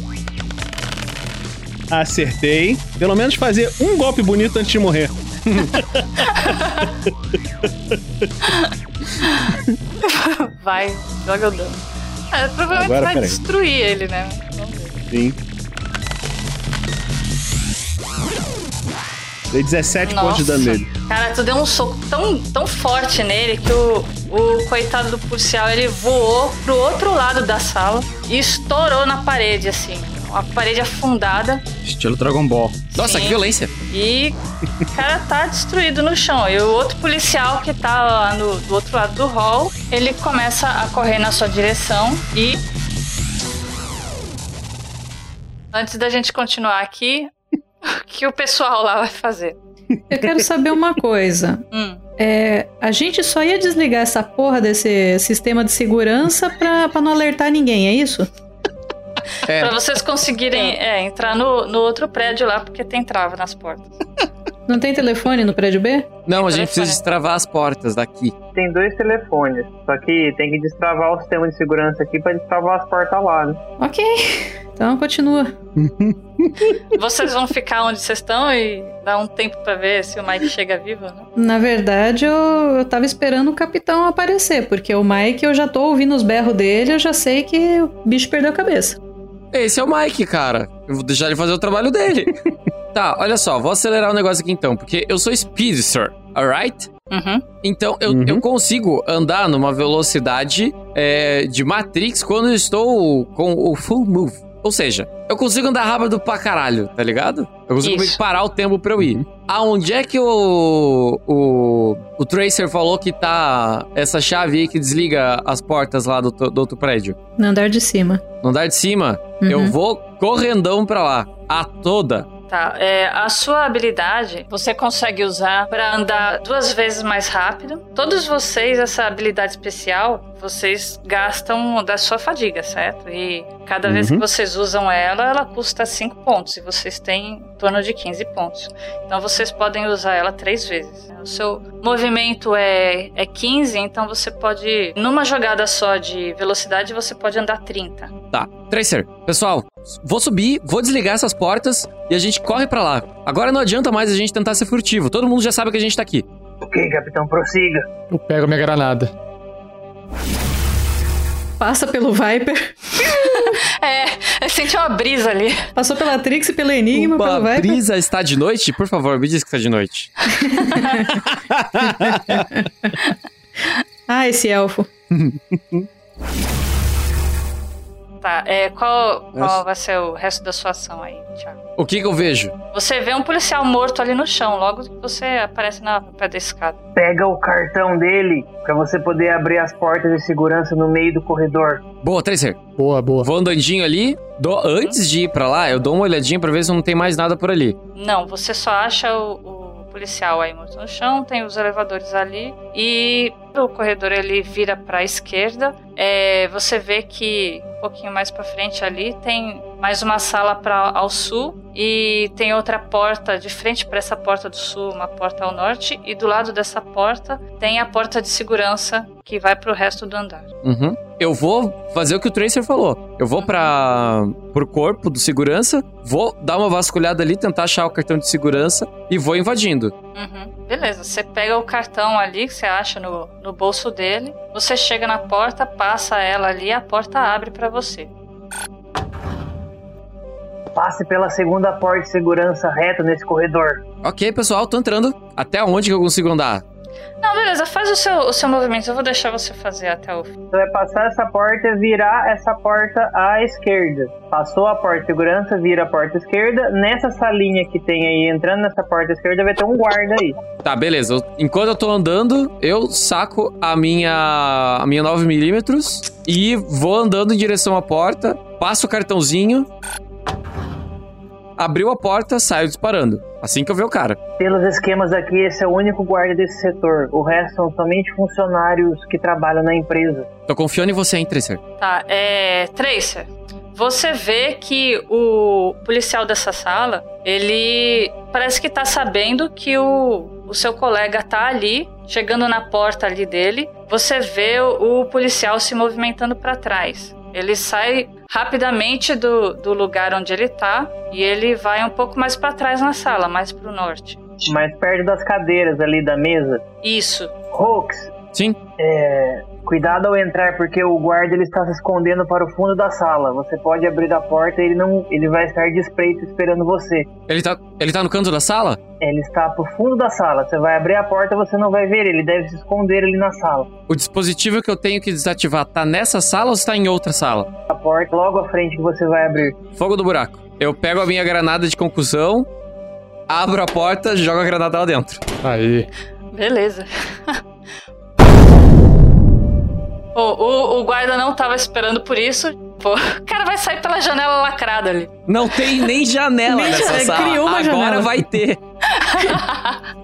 Acertei. Pelo menos fazer um golpe bonito antes de morrer. [LAUGHS] Vai, joga o dano. É, provavelmente Agora, vai destruir ele, né? Vamos ver. Sim. Dei 17 pontos de dano nele. Cara, tu deu um soco tão, tão forte nele que o, o coitado do policial ele voou pro outro lado da sala e estourou na parede, assim. Uma parede afundada. Estilo Dragon Ball. Nossa, Sim. que violência. E o cara tá destruído no chão. E o outro policial que tá lá no, do outro lado do hall, ele começa a correr na sua direção e. Antes da gente continuar aqui, [LAUGHS] o que o pessoal lá vai fazer? Eu quero saber uma coisa. Hum. É, a gente só ia desligar essa porra desse sistema de segurança pra, pra não alertar ninguém, é isso? É. Pra vocês conseguirem é, entrar no, no outro prédio lá, porque tem trava nas portas. [LAUGHS] Não tem telefone no prédio B? Não, a gente telefone. precisa destravar as portas daqui. Tem dois telefones, só que tem que destravar o sistema de segurança aqui pra destravar as portas lá, né? Ok. Então continua. [LAUGHS] Vocês vão ficar onde vocês estão e dar um tempo pra ver se o Mike chega vivo, né? Na verdade, eu, eu tava esperando o capitão aparecer, porque o Mike, eu já tô ouvindo os berros dele, eu já sei que o bicho perdeu a cabeça. Esse é o Mike, cara. Eu vou deixar ele fazer o trabalho dele. [LAUGHS] tá, olha só, vou acelerar o negócio aqui então, porque eu sou speedster, alright? Uhum. Então, eu, Uhum. eu consigo andar numa velocidade é, de Matrix quando eu estou com o full move. Ou seja, eu consigo andar rápido pra caralho, tá ligado? Eu consigo Isso. parar o tempo pra eu ir. Aonde é que o, o, o Tracer falou que tá essa chave aí que desliga as portas lá do, do outro prédio? No andar de cima. No andar de cima, Uhum. eu vou correndão pra lá. A toda. Tá, é, a sua habilidade você consegue usar pra andar duas vezes mais rápido. Todos vocês, essa habilidade especial, vocês gastam da sua fadiga, certo? E cada vez que Uhum. vocês usam ela, ela custa 5 pontos. E vocês têm em torno de 15 pontos. Então vocês podem usar ela três vezes. O seu movimento é, é 15, então você pode, numa jogada só de velocidade, você pode andar 30. Tá. Tracer, pessoal, vou subir, vou desligar essas portas e a gente corre pra lá. Agora não adianta mais a gente tentar ser furtivo. Todo mundo já sabe que a gente tá aqui. Ok, capitão, prossiga. Eu pego minha granada. Passa pelo Viper, [LAUGHS] É, eu senti uma brisa ali. passou pela Trix e pelo Enigma, Uma pelo Viper. brisa está de noite? Por favor, me diz que está de noite. [LAUGHS] Ah, esse elfo. [LAUGHS] Tá, é, qual, qual vai ser o resto da sua ação aí, Thiago? O que que eu vejo? Você vê um policial morto ali no chão, logo que você aparece na pé da escada. Pega o cartão dele pra você poder abrir as portas de segurança no meio do corredor. Boa, Tracer. Boa, boa. Vou andandinho ali. Dou, antes de ir pra lá, eu dou uma olhadinha pra ver se não tem mais nada por ali. Não, você só acha o, o policial aí morto no chão, tem os elevadores ali e o corredor ele vira pra esquerda. É, você vê que um pouquinho mais pra frente ali tem mais uma sala para ao sul e tem outra porta de frente para essa porta do sul, uma porta ao norte e do lado dessa porta tem a porta de segurança que vai pro resto do andar. Uhum. Eu vou fazer o que o Tracer falou. Eu vou para pro corpo do segurança, vou dar uma vasculhada ali, tentar achar o cartão de segurança e vou invadindo. Uhum. Beleza, você pega o cartão ali que você acha no, no bolso dele, você chega na porta, passa ela ali, a porta abre para você. Passe pela segunda porta de segurança reto nesse corredor. Ok, pessoal, tô entrando. Até onde que eu consigo andar? Não, beleza, faz o seu, o seu movimento, eu vou deixar você fazer até o fim. Você vai passar essa porta e virar essa porta à esquerda. Passou a porta de segurança, vira a porta esquerda. Nessa salinha que tem aí, entrando nessa porta esquerda, vai ter um guarda aí. Tá, beleza. Enquanto eu tô andando, eu saco a minha, a minha 9mm e vou andando em direção à porta, passo o cartãozinho, abriu a porta, saio disparando. Assim que eu ver o cara. Pelos esquemas aqui, esse é o único guarda desse setor. O resto são somente funcionários que trabalham na empresa. Tô confiando em você, hein, Tracer? Tá, é. Tracer, você vê que o policial dessa sala, ele parece que tá sabendo que o, o seu colega tá ali, chegando na porta ali dele. Você vê o, o policial se movimentando para trás. Ele sai rapidamente do, do lugar onde ele tá e ele vai um pouco mais para trás na sala, mais pro norte. Mais perto das cadeiras ali da mesa. Isso. Hoax, Sim. é, cuidado ao entrar, porque o guarda ele está se escondendo para o fundo da sala. Você pode abrir a porta e ele não, ele vai estar de espreito esperando você. Ele tá, ele tá no canto da sala? Ele está pro fundo da sala. Você vai abrir a porta, você não vai ver ele. Ele deve se esconder ali na sala. O dispositivo que eu tenho que desativar tá nessa sala ou está em outra sala? A porta logo à frente que você vai abrir. Fogo do buraco. Eu pego a minha granada de concussão, abro a porta, jogo a granada lá dentro. Aí. Beleza. [LAUGHS] o, o, o guarda não tava esperando por isso. Pô, o cara vai sair pela janela lacrada ali. Não tem nem janela Nem nessa janela, sala. criou uma Agora janela. vai ter.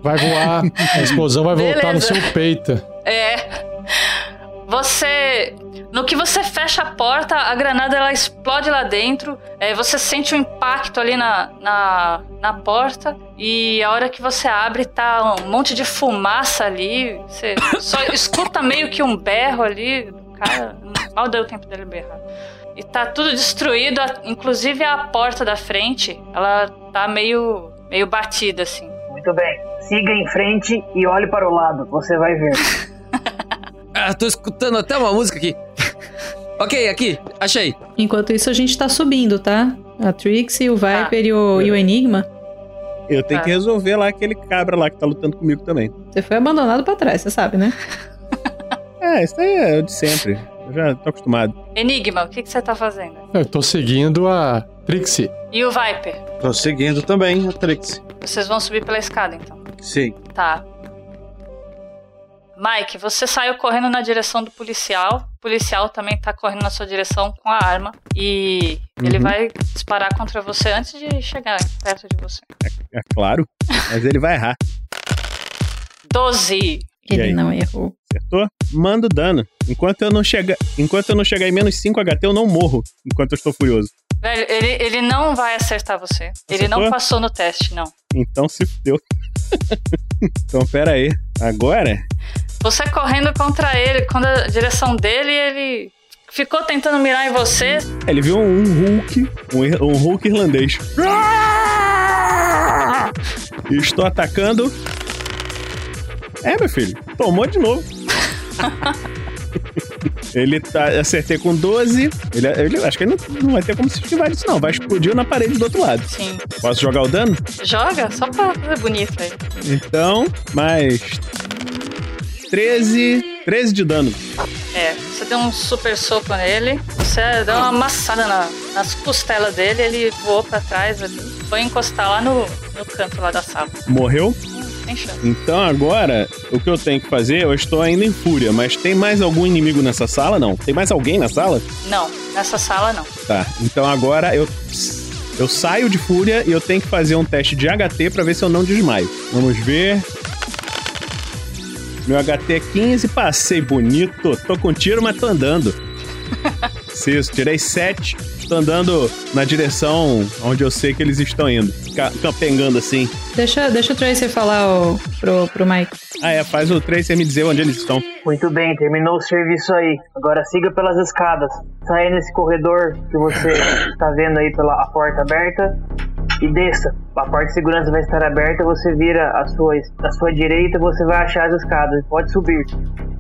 Vai voar, a explosão vai voltar no seu peito. É. Você. No que você fecha a porta, a granada ela explode lá dentro. É, você sente um impacto ali na, na, na porta. E a hora que você abre, tá um monte de fumaça ali. Você só [COUGHS] escuta meio que um berro ali. Cara, mal deu tempo dele berrar. E tá tudo destruído, inclusive a porta da frente. Ela tá meio, meio batida assim. Muito bem. Siga em frente e olhe para o lado. Você vai ver. [LAUGHS] Ah, tô escutando até uma música aqui. ok, aqui, achei. Enquanto isso, a gente tá subindo, tá? A Trixie, o Viper e, o, e o Enigma. Eu tenho Tá. que resolver lá aquele cabra lá que tá lutando comigo também. Você foi abandonado pra trás, você sabe, né? [LAUGHS] É, isso aí é o de sempre. Eu já tô acostumado. Enigma, o que, que você tá fazendo? Eu tô seguindo a Trixie. E o Viper? Tô seguindo também a Trix. Vocês vão subir pela escada, então. Sim. Tá. Mike, você saiu correndo na direção do policial. O policial também tá correndo na sua direção com a arma. E ele Uhum. vai disparar contra você antes de chegar perto de você. É claro. Mas ele vai errar. 12. E Ele aí? não errou. Acertou? Mando dano. Enquanto eu não chegar, enquanto eu não chegar em menos 5 HT, eu não morro. Enquanto eu estou furioso. Velho, ele, ele não vai acertar você. Ele não Acertou? passou no teste, não. Então se fudeu. [LAUGHS] então pera aí. Agora? Você correndo contra ele, contra a direção dele, ele ficou tentando mirar em você. Ele viu um Hulk, um, um Hulk irlandês. E estou atacando. É, meu filho, tomou de novo. [LAUGHS] ele tá. Acertei com 12. Ele, ele- acho que ele não, não vai ter como se esquivar disso, não. Vai explodir na parede do outro lado. Sim. Posso jogar o dano? Joga só pra fazer bonito aí. Então, mais. 13. 13 de dano. É, você deu um super soco nele, você deu uma amassada na- nas costelas dele, ele voou pra trás ali, foi encostar lá no, no canto lá da sala. Morreu? Tem chance. Então agora, o que eu tenho que fazer, eu estou ainda em fúria, mas tem mais algum inimigo nessa sala? Não. Tem mais alguém na sala? Não, nessa sala não. Tá. Então agora eu. Eu saio de fúria e eu tenho que fazer um teste de HT pra ver se eu não desmaio. Vamos ver. Meu HT é 15, passei bonito. Tô com tiro, mas tô andando. Isso, tirei 7. Tô andando na direção onde eu sei que eles estão indo. Ca- Capengando assim. Deixa, deixa o Tracer falar o, pro, pro Mike. Ah, é, faz o Tracer me dizer onde eles estão. Muito bem, terminou o serviço aí. Agora siga pelas escadas. Saia nesse corredor que você está vendo aí pela a porta aberta. E desça. A parte de segurança vai estar aberta, você vira a sua, a sua direita, você vai achar as escadas. Pode subir.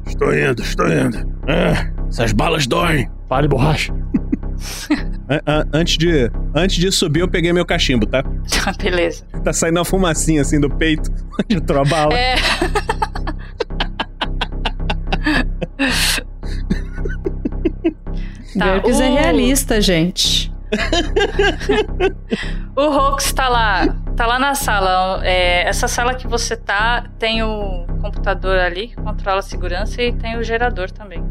Estou indo, estou indo. Ah, essas balas doem. Pare, borracha. [LAUGHS] An- antes, de, antes de subir, eu peguei meu cachimbo, tá? [LAUGHS] Beleza. Tá saindo uma fumacinha assim do peito [LAUGHS] onde entrou a bala. É. Tá, é o- realista, gente. O Rox tá lá, tá lá na sala. É, essa sala que você tá tem o computador ali que controla a segurança e tem o gerador também.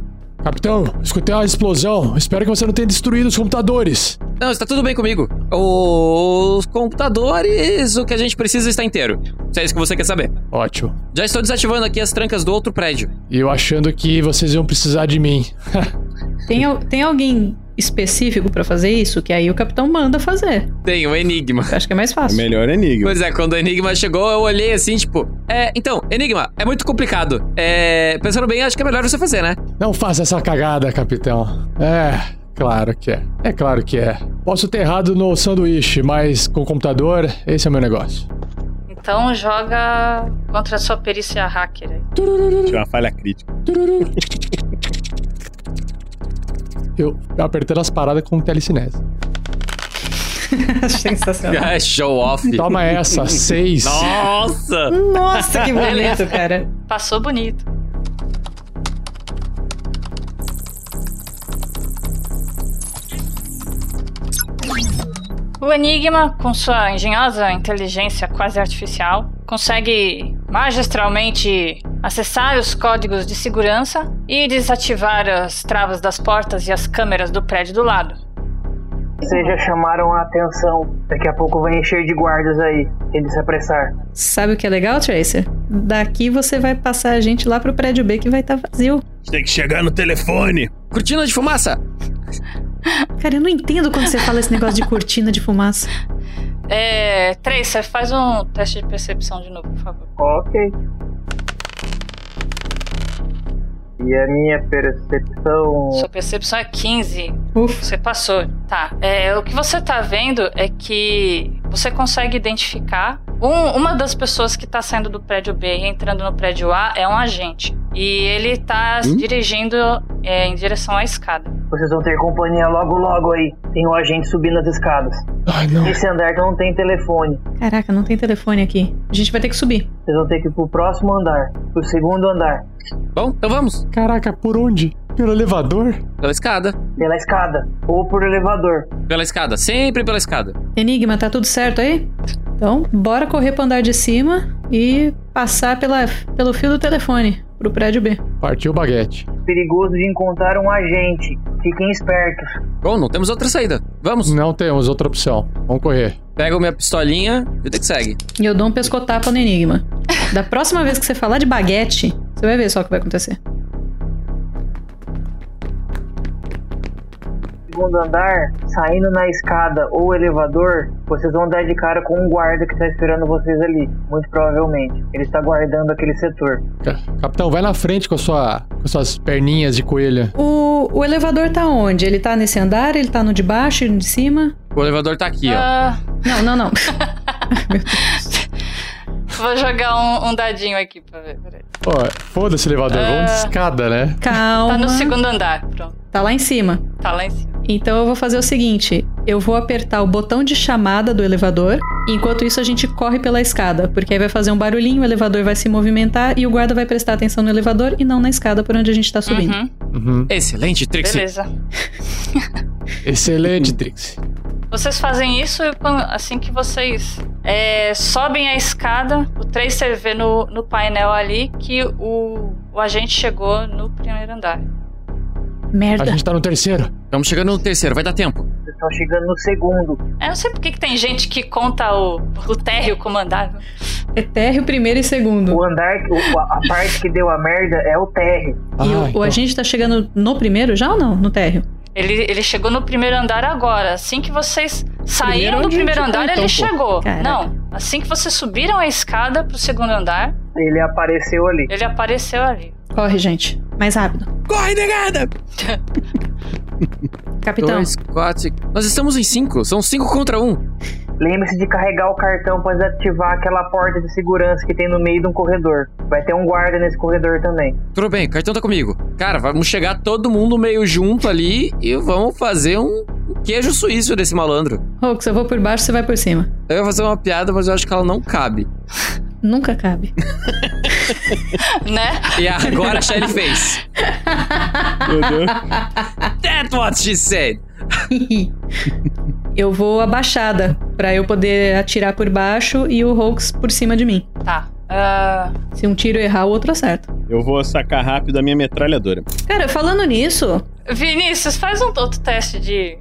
Capitão, escutei uma explosão. Espero que você não tenha destruído os computadores. Não, está tudo bem comigo. Os computadores, o que a gente precisa está inteiro. Se é isso que você quer saber. Ótimo. Já estou desativando aqui as trancas do outro prédio. E eu achando que vocês iam precisar de mim. [LAUGHS] Tem, tem alguém específico pra fazer isso? Que aí o capitão manda fazer. Tem o Enigma. Eu acho que é mais fácil. Melhor enigma. Pois é, quando o Enigma chegou, eu olhei assim, tipo... É, então, Enigma, é muito complicado. É, pensando bem, acho que é melhor você fazer, né? Não faça essa cagada, capitão. É, claro que é. É claro que é. Posso ter errado no sanduíche, mas com o computador, esse é o meu negócio. Então joga contra a sua perícia hacker aí. Tinha uma falha crítica. [LAUGHS] Eu apertando as paradas com telecinese. [LAUGHS] Sensacional. É, show off. Toma essa, [LAUGHS] seis. Nossa! Nossa, que bonito, cara. Passou bonito. O Enigma, com sua engenhosa inteligência quase artificial, consegue magistralmente acessar os códigos de segurança e desativar as travas das portas e as câmeras do prédio do lado. Vocês já chamaram a atenção. Daqui a pouco vai encher de guardas aí. Tem de se apressar. Sabe o que é legal, Tracer? Daqui você vai passar a gente lá pro prédio B que vai estar vazio. Tem que chegar no telefone. Cortina de fumaça! Cara, eu não entendo quando você fala esse negócio de cortina de fumaça. É. Tracer, faz um teste de percepção de novo, por favor. Ok. E a minha percepção. Sua percepção é 15. Ufa. Você passou. Tá. É, o que você tá vendo é que você consegue identificar. um- uma das pessoas que tá saindo do prédio B e entrando no prédio A é um agente. E ele tá se dirigindo é, em direção à escada. Vocês vão ter companhia logo logo aí. Tem um agente subindo as escadas. Ai, não. Esse andar que não tem telefone. Caraca, não tem telefone aqui. A gente vai ter que subir. Vocês vão ter que ir pro próximo andar. Pro segundo andar. Bom, então vamos. Caraca, por onde? Pelo elevador? Pela escada. Pela escada. Ou por elevador. Pela escada. Sempre pela escada. Enigma, tá tudo certo aí? Então, bora correr pro andar de cima e passar pela, pelo fio do telefone pro prédio B. Partiu o baguete. Perigoso de encontrar um agente. Fiquem espertos. Bom, não temos outra saída. Vamos. Não temos outra opção. Vamos correr. Pego minha pistolinha e vida que segue. E eu dou um pescotapa no Enigma. Da próxima vez que você falar de baguete, você vai ver só o que vai acontecer. Segundo andar, saindo na escada ou elevador, vocês vão dar de cara com um guarda que tá esperando vocês ali. Muito provavelmente. Ele está guardando aquele setor. Ca- Capitão, vai na frente com, a sua, com suas perninhas de coelha. O, o elevador tá onde? Ele tá nesse andar? Ele tá no de baixo e no de cima? O elevador tá aqui, ó. Ah, Não, não, não. [LAUGHS] vou jogar um, um dadinho aqui pra ver. Peraí. Ó, foda-se elevador, vamos de escada, né? Calma. Tá no segundo andar. Pronto. Tá lá em cima. Tá lá em cima. Então eu vou fazer o seguinte: eu vou apertar o botão de chamada do elevador, e enquanto isso a gente corre pela escada, porque aí vai fazer um barulhinho, o elevador vai se movimentar e o guarda vai prestar atenção no elevador e não na escada por onde a gente tá subindo. Uhum, Uhum. Excelente, Trixie. beleza. Excelente, Trixie. Vocês fazem isso e assim que vocês é, sobem a escada, o Tracer vê no, no painel ali que o, o agente chegou no primeiro andar. Merda. A gente tá no terceiro. Estamos chegando no terceiro, vai dar tempo. Vocês estão chegando no segundo. Eu não sei por que, que tem gente que conta o, o térreo como andar. É térreo primeiro e segundo. O andar, que- o- a parte que deu a merda é o térreo. E o, Ah, o então. agente tá chegando no primeiro já ou não? No térreo? Ele, ele chegou no primeiro andar agora. Assim que vocês saíram Primeiro do primeiro andar, então, ele pô. chegou. Caraca. Não, assim que vocês subiram a escada pro segundo andar, Ele apareceu ali. ele apareceu ali. Corre, gente. Mais rápido. Corre, negada! Capitão, Dois, quatro, cinco. Nós estamos em cinco. São cinco contra um. Lembre-se de carregar o cartão para desativar aquela porta de segurança que tem no meio de um corredor. Vai ter um guarda nesse corredor também. Tudo bem, o cartão tá comigo. Cara, vamos chegar todo mundo meio junto ali e vamos fazer um queijo suíço desse malandro. Rox, eu vou por baixo, você vai por cima. Eu ia fazer uma piada, mas eu acho que ela não cabe. [LAUGHS] Nunca cabe. [LAUGHS] né? E agora a Shelly fez. That's what she said. eu vou abaixada pra eu poder atirar por baixo e o Hulk por cima de mim. Tá. Uh... Se um tiro errar, o outro acerta. Eu vou sacar rápido a minha metralhadora. Cara, falando nisso. Vinícius, faz um outro teste de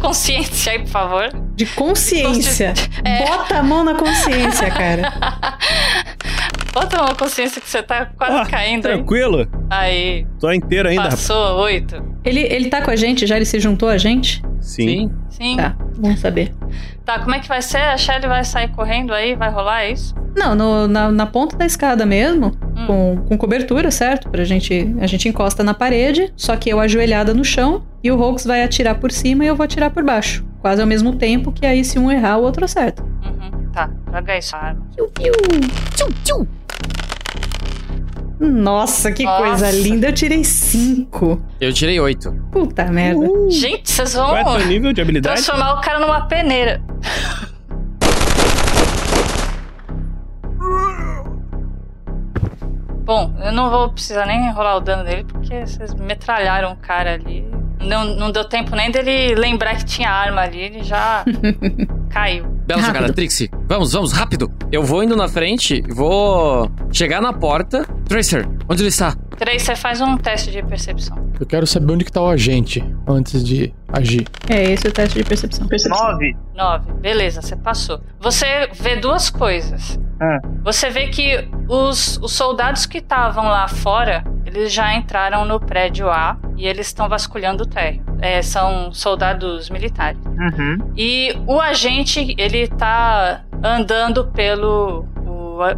consciência aí, por favor. De consciência. É. Bota a mão na consciência, cara. [LAUGHS] Bota a na consciência que você tá quase ah, caindo. Tranquilo. Aí. Tô inteiro ainda. Passou oito. Ele, ele tá com a gente? Já ele se juntou a gente? Sim. Sim. Tá, bom saber. Tá, como é que vai ser? A Shelly vai sair correndo aí? Vai rolar é isso? Não, no, na, na ponta da escada mesmo, hum. com, com cobertura, certo? Pra gente. A gente encosta na parede, só que eu ajoelhada no chão e o Rox vai atirar por cima e eu vou atirar por baixo. Quase ao mesmo tempo, que aí se um errar, o outro acerta. Uhum, tá, joga isso, arma. Piu, piu. Tchum, tchum. Nossa, que Nossa. coisa linda. Eu tirei cinco. Eu tirei oito. Puta merda. Uh. Gente, vocês vão Qual é nível de habilidade? transformar o cara numa peneira. Bom, eu não vou precisar nem rolar o dano dele, porque vocês metralharam o cara ali. Não, não deu tempo nem dele lembrar que tinha arma ali, ele já [LAUGHS] caiu. Bela jogada, Trixie. Vamos, vamos, rápido. Eu vou indo na frente, vou chegar na porta. Tracer, onde ele está? Tracer, faz um teste de percepção. Eu quero saber onde que tá o agente antes de agir. É, esse é o teste de percepção. percepção. Nove. Nove, beleza, você passou. Você vê duas coisas. Ah. Você vê que os, os soldados que estavam lá fora, eles já entraram no prédio A e eles estão vasculhando o térreo. É, são soldados militares. Uhum. E o agente, ele tá andando pelo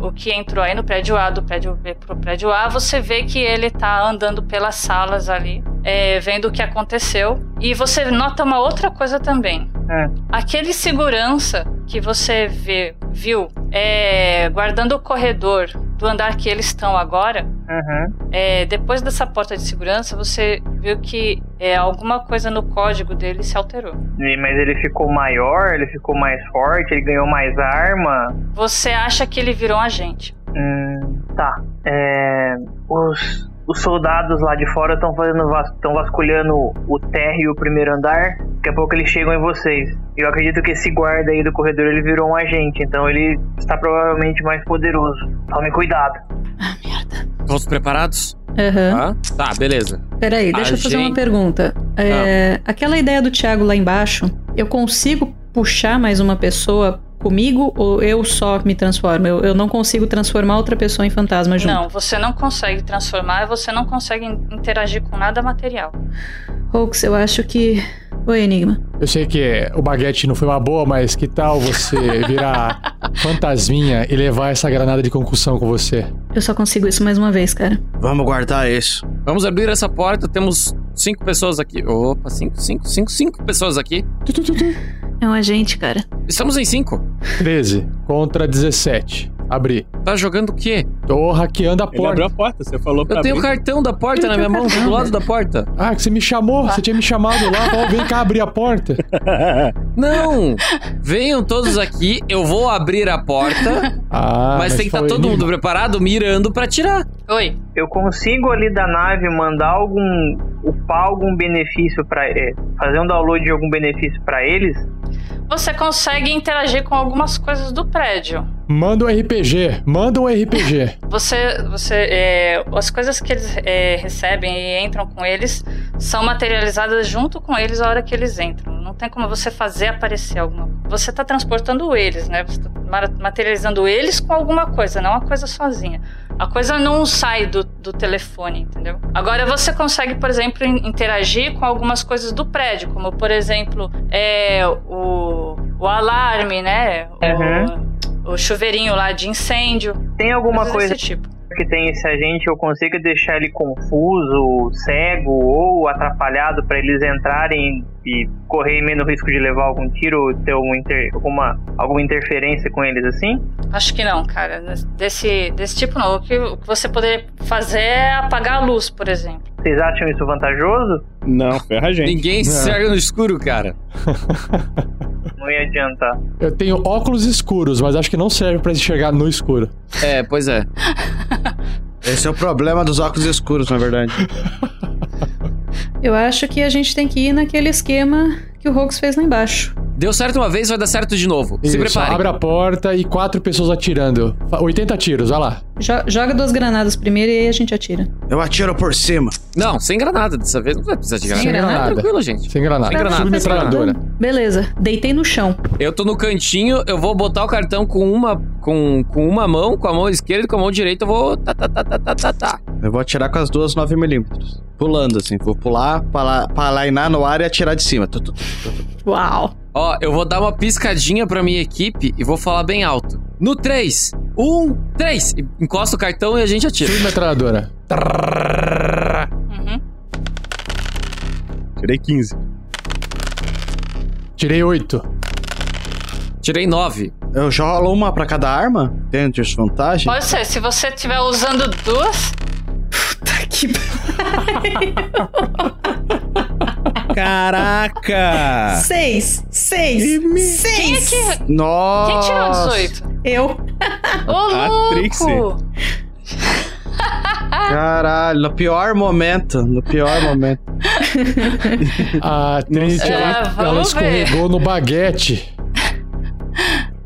o, que entrou aí no prédio A, do prédio B pro prédio A, você vê que ele tá andando pelas salas ali, é, vendo o que aconteceu. E você nota uma outra coisa também. É. Aquele segurança que você vê, viu é, guardando o corredor do andar que eles estão agora, uhum. é, depois dessa porta de segurança, você viu que é, alguma coisa no código dele se alterou. Mas ele ficou maior, ele ficou mais forte, ele ganhou mais arma. Você acha que ele virou um agente? Hum, tá. É, os os soldados lá de fora estão fazendo estão vasculhando o térreo e o primeiro andar. Daqui a pouco eles chegam em vocês. Eu acredito que esse guarda aí do corredor ele virou um agente, então ele está provavelmente mais poderoso. Tome cuidado. Ah, merda. Todos preparados? Aham. Uhum. Tá, beleza. Peraí, deixa a eu fazer uma pergunta. É, ah. Aquela ideia do Thiago lá embaixo, eu consigo puxar mais uma pessoa comigo ou eu só me transformo? Eu, eu não consigo transformar outra pessoa em fantasma junto? Não, você não consegue transformar, você não consegue interagir com nada material. Hoax, eu acho que. Oi, Enigma. Eu sei que o baguete não foi uma boa, mas que tal você virar [LAUGHS] fantasminha e levar essa granada de concussão com você? Eu só consigo isso mais uma vez, cara. Vamos guardar isso. Vamos abrir essa porta, temos cinco pessoas aqui. Opa, cinco, cinco, cinco, cinco pessoas aqui. É um agente, cara. Estamos em cinco. 13 contra 17. Abri. Tá jogando o quê? Tô hackeando a porta. Ele abriu a porta, você falou pra Eu tenho o cartão da porta eu na minha mão, do lado da porta. Ah, que você me chamou, você tinha me chamado lá, Ó, vem cá abrir a porta. [LAUGHS] Não! Venham todos aqui, eu vou abrir a porta. Ah, mas, mas tem que estar tá todo mundo preparado, mirando pra tirar. Oi. Eu consigo ali da nave mandar algum. upar algum benefício para é, fazer um download de algum benefício para eles? Você consegue interagir com algumas coisas do prédio. Manda um RPG, manda um RPG. [LAUGHS] Você, você, é, as coisas que eles é, recebem e entram com eles são materializadas junto com eles a hora que eles entram. Não tem como você fazer aparecer alguma. Você está transportando eles, né? Você está materializando eles com alguma coisa, não a coisa sozinha. A coisa não sai do, do telefone, entendeu? Agora você consegue, por exemplo, interagir com algumas coisas do prédio, como por exemplo, é, o, o alarme, né? Uhum. O, o chuveirinho lá de incêndio. Tem alguma coisa tipo. Que tem esse agente eu consiga deixar ele confuso, cego ou atrapalhado para eles entrarem e correr menos risco de levar algum tiro ou ter algum inter, alguma, alguma interferência com eles assim? Acho que não, cara. Desse, desse tipo não. O que, o que você poderia fazer é apagar a luz, por exemplo. Vocês acham isso vantajoso? Não, ferra a gente. Ninguém enxerga no escuro, cara. [LAUGHS] Não ia adiantar. Eu tenho óculos escuros, mas acho que não serve pra enxergar no escuro. É, pois é. [LAUGHS] Esse é o problema dos óculos escuros, na verdade. [LAUGHS] Eu acho que a gente tem que ir naquele esquema que o Rox fez lá embaixo. Deu certo uma vez, vai dar certo de novo. Se Isso, prepare. Abre a porta e quatro pessoas atirando. Fa- 80 tiros, vai lá. Jo- joga duas granadas primeiro e aí a gente atira. Eu atiro por cima. Não, sem granada dessa vez. Não vai precisar de granada. Sem granada. É tranquilo, gente. Sem granada. Sem granada. Submetralhadora. Beleza, deitei no chão. Eu tô no cantinho, eu vou botar o cartão com uma, com, com uma mão, com a mão esquerda e com a mão direita eu vou. Tá, tá, tá, tá, tá, tá, tá. Eu vou atirar com as duas 9mm. Pulando, assim. Vou pular, pala- palainar no ar e atirar de cima. Tu, tu, tu. Uau. Ó, eu vou dar uma piscadinha pra minha equipe e vou falar bem alto. No 3, 1, 3. Encosta o cartão e a gente atira. Submetralhadora. Uhum. Tirei 15. Tirei 8. Tirei 9. Eu jolo uma pra cada arma? Tem desvantagem? Pode ser, se você estiver usando duas, Tá que [LAUGHS] [LAUGHS] Caraca! Seis, seis, quem é seis. que. Nossa! Quem tirou 18? Eu. Ô, A louco! Trixie. Caralho, no pior momento. No pior momento. A Trinity, É, ela, vamos ela ver. escorregou no baguete.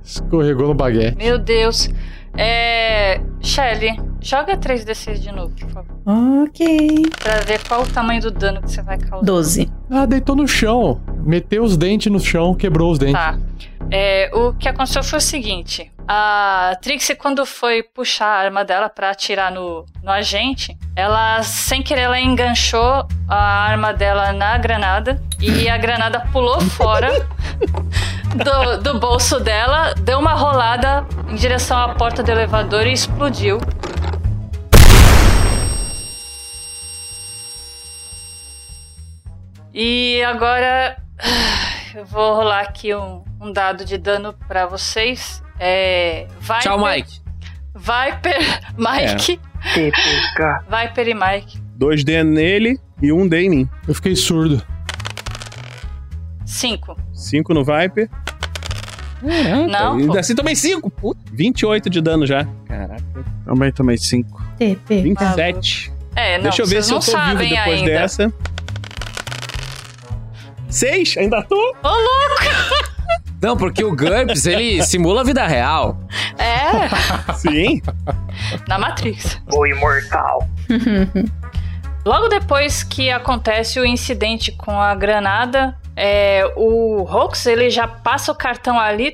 Escorregou no baguete. Meu Deus. É. Shelly, joga 3d6 de novo, por favor. Ok. Pra ver qual o tamanho do dano que você vai causar. Doze. Ah, deitou no chão. Meteu os dentes no chão, quebrou os dentes. Tá. É, o que aconteceu foi o seguinte: a Trixie, quando foi puxar a arma dela pra atirar no, no agente, ela, sem querer, ela enganchou a arma dela na granada e a granada pulou fora [LAUGHS] do, do bolso dela, deu uma rolada em direção à porta do elevador e explodiu. E agora [SIGHS] eu vou rolar aqui um, um dado de dano pra vocês. É. Viper, Tchau, Mike. Viper, [LAUGHS] Mike. TPK. Viper e Mike. 2D nele e 1 D em mim. Eu fiquei surdo. 5. 5 no Viper. Não? E pô. assim também 5. Puta. 28 de dano já. Caraca. Também tomei 5. TP. 27. É, não, Deixa eu ver se eu não tô vivo depois ainda. dessa. 6? Ainda tô? Ô, louco! Não, porque o GURPS, ele simula a vida real. É, Sim. na Matrix. O imortal. [LAUGHS] Logo depois que acontece o incidente com a granada, é, o Rox ele já passa o cartão ali.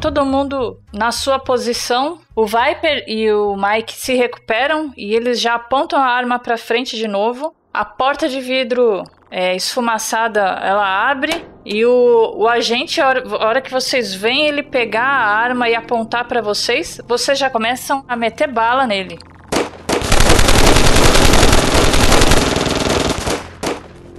Todo mundo na sua posição. O Viper e o Mike se recuperam e eles já apontam a arma pra frente de novo. A porta de vidro é, esfumaçada ela abre e o, o agente, a hora, a hora que vocês veem ele pegar a arma e apontar pra vocês, vocês já começam a meter bala nele.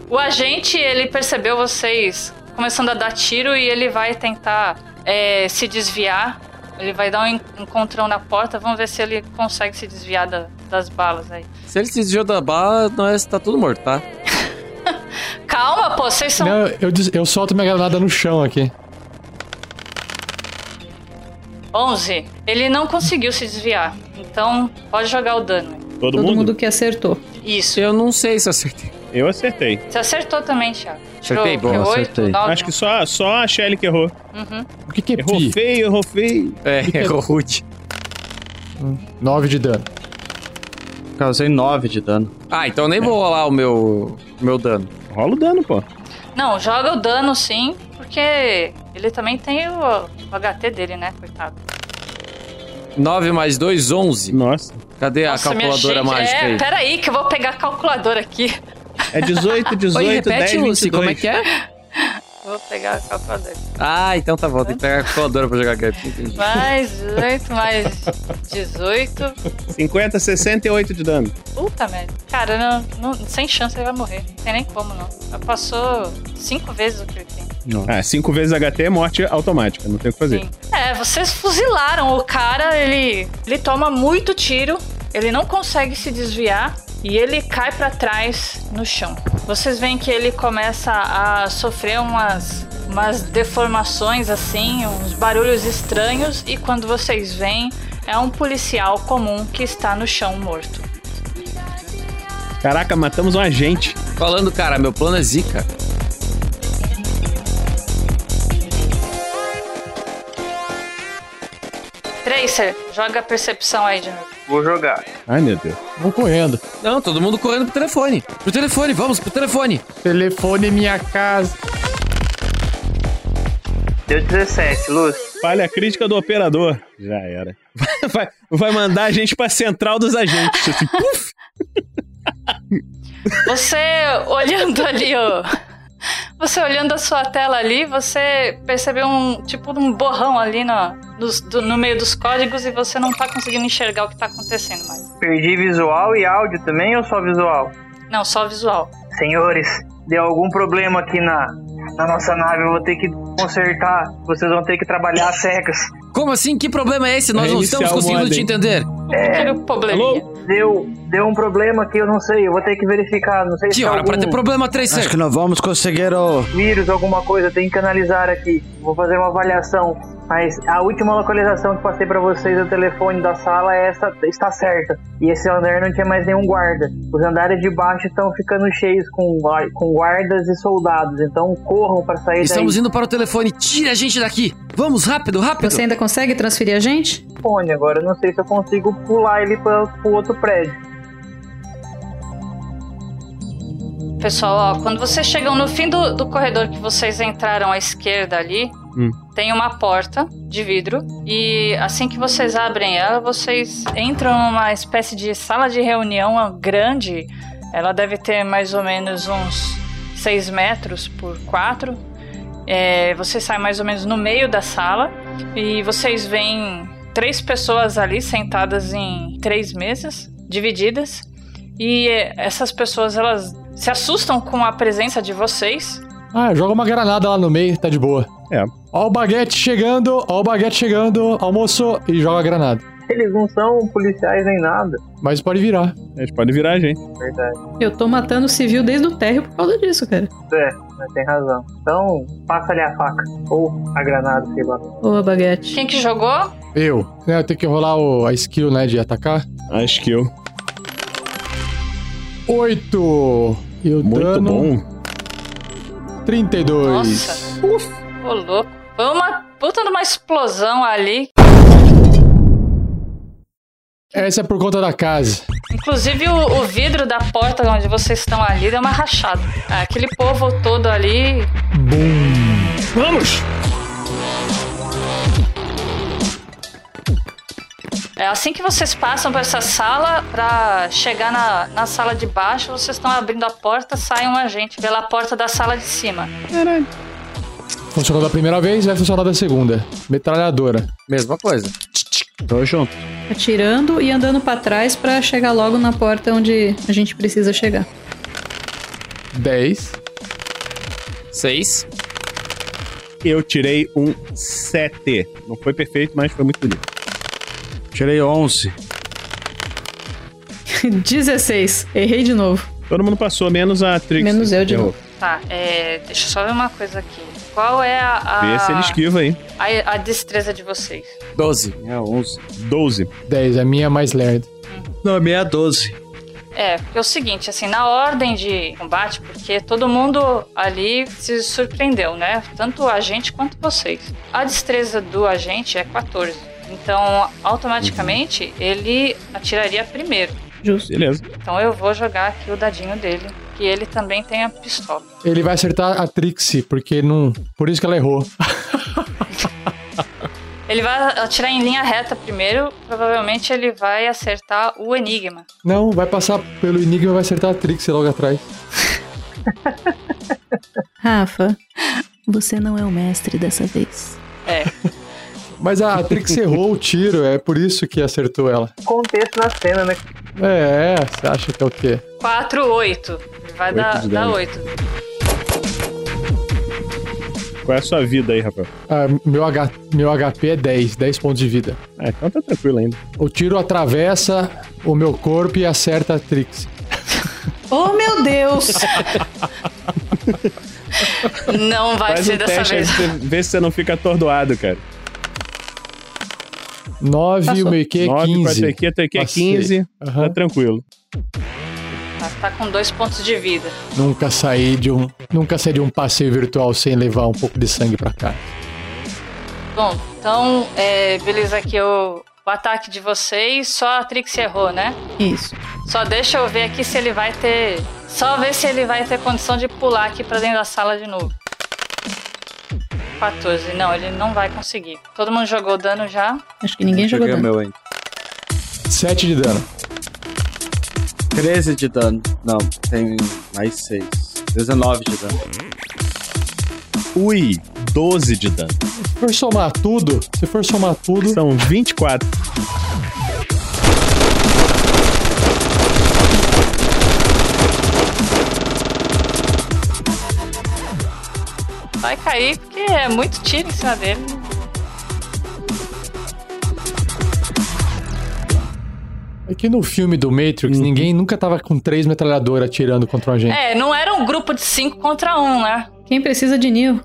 O agente, ele percebeu vocês começando a dar tiro e ele vai tentar é, se desviar. Ele vai dar um en- encontrão na porta. Vamos ver se ele consegue se desviar da- das balas aí. Se ele se desviou da bala, nós tá tudo morto, tá? [LAUGHS] [LAUGHS] Calma, pô, vocês são. Não, eu, eu solto minha granada no chão aqui. 11. Ele não conseguiu se desviar. Então, pode jogar o dano. Todo, Todo mundo? mundo que acertou. Isso. Eu não sei se acertei. Eu acertei. Você acertou também, Thiago. Acertei, bom, que, oito, acertei. nove, Acho que só, só a Shelly que errou. Uhum. O que, que é Errou pi? feio, errou feio. É, [LAUGHS] errou rude. 9 de dano. Causei 9 de dano. Ah, então eu nem vou rolar o meu, o meu dano. Rola o dano, pô. Não, joga o dano sim, porque ele também tem o, o HT dele, né, coitado. 9 mais 2, 11. Nossa. Cadê Nossa, a calculadora gente, mágica é, aí? Peraí, que eu vou pegar a calculadora aqui. É 18, 18, [LAUGHS] Oi, 10, repete, 22. Lucy, como é que é? Vou pegar a calculadora. Ah, então tá bom. Tem que pegar a calculadora pra jogar. Entendi. Mais 18, mais 18. 50, 68 de dano. Puta merda. Cara, não, não- sem chance ele vai morrer. Não tem nem como, não. Já passou cinco vezes o que ele tem. Ah, 5 vezes HT é morte automática, não tem o que fazer. Sim. É, vocês fuzilaram o cara, ele, ele toma muito tiro, ele não consegue se desviar e ele cai pra trás no chão. Vocês veem que ele começa a sofrer umas, umas deformações assim, uns barulhos estranhos e quando vocês veem é um policial comum que está no chão morto. Caraca, matamos um agente. Falando, cara, meu plano é zica. Tracer, joga a percepção aí de novo. Vou jogar. Ai, meu Deus. Vou correndo. Não, todo mundo correndo pro telefone. Pro telefone, vamos pro telefone. Telefone minha casa. Deu 17, Luz. Falha crítica do operador. Já era. [LAUGHS] Vai, vai mandar a gente pra central dos agentes. Assim, [LAUGHS] puf! Você olhando ali, ó. Você olhando a sua tela ali, você percebeu um tipo um borrão ali no, nos- do- no meio dos códigos e você não tá conseguindo enxergar o que tá acontecendo mais. Perdi visual e áudio também ou só visual? Não, só visual. Senhores, deu algum problema aqui na, na nossa nave, eu vou ter que consertar. Vocês vão ter que trabalhar às cegas. Como assim? Que problema é esse? Nós não Reiniciar estamos conseguindo te entender. Aquele probleminha. Deu, deu um problema aqui, eu não sei, eu vou ter que verificar. Não sei se Que é hora pra algum ter problema, Acho Tracer? que nós vamos conseguir o. vírus, alguma coisa, tem que analisar aqui. Vou fazer uma avaliação. Mas a última localização que passei pra vocês do telefone da sala é essa, está certa. E esse andar não tinha mais nenhum guarda. Os andares de baixo estão ficando cheios com, com guardas e soldados. Então corram pra sair Estamos daí. indo para o telefone. Tira a gente daqui. Vamos, rápido, rápido. Você ainda consegue transferir a gente? Agora eu não sei se eu consigo pular ele pra, pro outro prédio. Pessoal, ó, quando vocês chegam no fim do, do corredor que vocês entraram à esquerda ali, Hum. tem uma porta de vidro. E assim que vocês abrem ela, vocês entram numa espécie de sala de reunião grande. Ela deve ter mais ou menos uns 6 metros por 4. É, você sai mais ou menos no meio da sala e vocês veem três pessoas ali sentadas em três mesas divididas. E eh, essas pessoas elas se assustam com a presença de vocês. Ah, joga uma granada lá no meio, tá de boa. É. Ó o baguete chegando, ó o baguete chegando, almoço e joga a granada. Eles não são policiais nem nada. Mas pode virar. a gente pode virar, gente. Verdade. Eu tô matando civil desde o térreo por causa disso, cara. É, tem razão. Então, passa ali a faca. Ou a granada, sei lá. Ou a baguete. Quem que jogou? Eu. É, eu tenho que rolar o, a skill, né, de atacar. A skill. 8. E o Muito dano... bom. 32. Nossa. Ô, louco. Foi uma puta de uma explosão ali. Essa é por conta da casa. Inclusive, o, o, vidro da porta onde vocês estão ali deu uma rachada. Aquele povo todo ali. Bum! Vamos! É assim que vocês passam por essa sala, pra chegar na, na sala de baixo, vocês estão abrindo a porta, sai um agente pela porta da sala de cima. Funcionou da primeira vez, vai funcionar da segunda. Metralhadora. Mesma coisa. Tô junto. Atirando e andando pra trás pra chegar logo na porta onde a gente precisa chegar. 10. Seis. Eu tirei um 7. Não foi perfeito, mas foi muito bonito. Tirei 11. 16. [LAUGHS] Errei de novo. Todo mundo passou, menos a Trix. Menos eu de novo. Tá, é, deixa eu só ver uma coisa aqui. Qual é a, a, Vê se ele esquiva aí. a, a destreza de vocês? Doze. É 11. 12. 10. A minha é mais lerda. Não, a minha é 12. É, porque é o seguinte, assim, na ordem de combate, porque todo mundo ali se surpreendeu, né? Tanto a gente quanto vocês. A destreza do agente é 14. Então, automaticamente, ele atiraria primeiro. Justo. Beleza. Então eu vou jogar aqui o dadinho dele, que ele também tem a pistola. Ele vai acertar a Trixie, porque não. Por isso que ela errou. [LAUGHS] Ele vai atirar em linha reta primeiro, provavelmente ele vai acertar o enigma. Não, vai passar pelo Enigma e vai acertar a Trixie logo atrás. [LAUGHS] Rafa, Você não é o mestre dessa vez. É. [LAUGHS] Mas a Trix errou o tiro, é por isso que acertou ela. Contexto na cena, né? É, você acha que é o quê? 4, 8. Vai Oito dar, dar dano. 8. Qual é a sua vida aí, Rafael? Ah, meu, H, meu HP é 10, 10 pontos de vida. Ah, então tá tranquilo ainda. O tiro atravessa o meu corpo e acerta a Trix. Oh, meu Deus! Não vai Faz ser um dessa vez. ver se você não fica atordoado, cara. 9 e o Passou. meu IQ é 9 com a 15. tua IQ, teu IQ é Passei. 15, Aham. tá tranquilo. Mas tá com dois pontos de vida. Nunca saí de um, nunca saí de um passeio virtual sem levar um pouco de sangue pra cá. Bom, então, é, beleza aqui o, o ataque de vocês. Só a Trix errou, né? Isso. Só deixa eu ver aqui se ele vai ter. Só ver se ele vai ter condição de pular aqui pra dentro da sala de novo. 14. Não, ele não vai conseguir. Todo mundo jogou dano já. Acho que ninguém jogou dano. meu ainda. 7 de dano. 13 de dano. Não, tem mais 6. 19 de dano. Ui, 12 de dano. Se for somar tudo, se for somar tudo, São 24. Vai cair é muito tiro em cima dele. é que no filme do Matrix, ninguém nunca tava com três metralhadoras atirando contra um agente. É, não era um grupo de 5 contra 1, um, né? Quem precisa de Neo?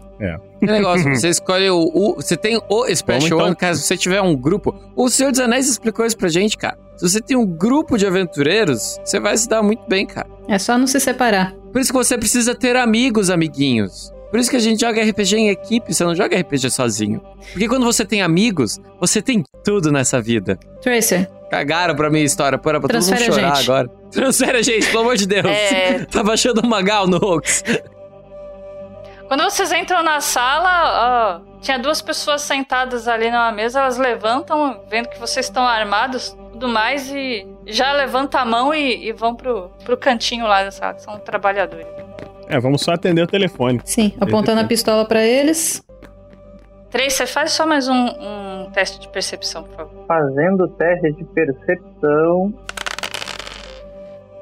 Que negócio, [LAUGHS] você escolhe o, o- Você tem o Special então. One, caso você tiver um grupo. O Senhor dos Anéis explicou isso pra gente, cara. Se você tem um grupo de aventureiros, você vai se dar muito bem, cara. É só não se separar. Por isso que você precisa ter amigos, amiguinhos. Por isso que a gente joga RPG em equipe, você não joga RPG sozinho. Porque quando você tem amigos, você tem tudo nessa vida. Tracer, Cagaram pra minha história, pô, era pra todo mundo Transfere chorar gente. agora. [LAUGHS] Transfere a gente, pelo amor de Deus. É. [LAUGHS] tá baixando o Magal no Ox. Quando vocês entram na sala, ó, tinha duas pessoas sentadas ali numa mesa, elas levantam, vendo que vocês estão armados, tudo mais, e já levanta a mão e, e vão pro, pro cantinho lá da sala, que são trabalhadores. É, vamos só atender o telefone. sim, apontando a pistola pra eles. Três, você faz só mais um, um teste de percepção, por favor. Fazendo o teste de percepção.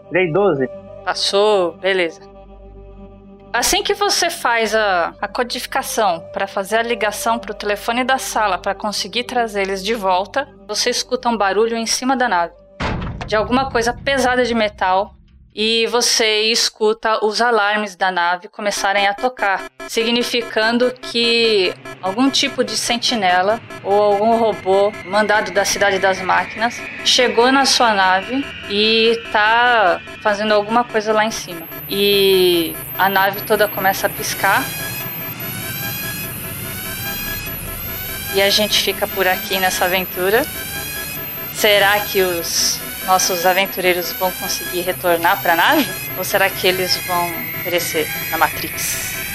Tirei 12. Passou, beleza. Assim que você faz a, a codificação para fazer a ligação para o telefone da sala para conseguir trazer eles de volta, você escuta um barulho em cima da nave de alguma coisa pesada de metal e você escuta os alarmes da nave começarem a tocar, significando que algum tipo de sentinela ou algum robô mandado da cidade das máquinas chegou na sua nave e tá fazendo alguma coisa lá em cima. E a nave toda começa a piscar. E a gente fica por aqui nessa aventura. Será que os nossos aventureiros vão conseguir retornar para a nave? Ou será que eles vão perecer na Matrix?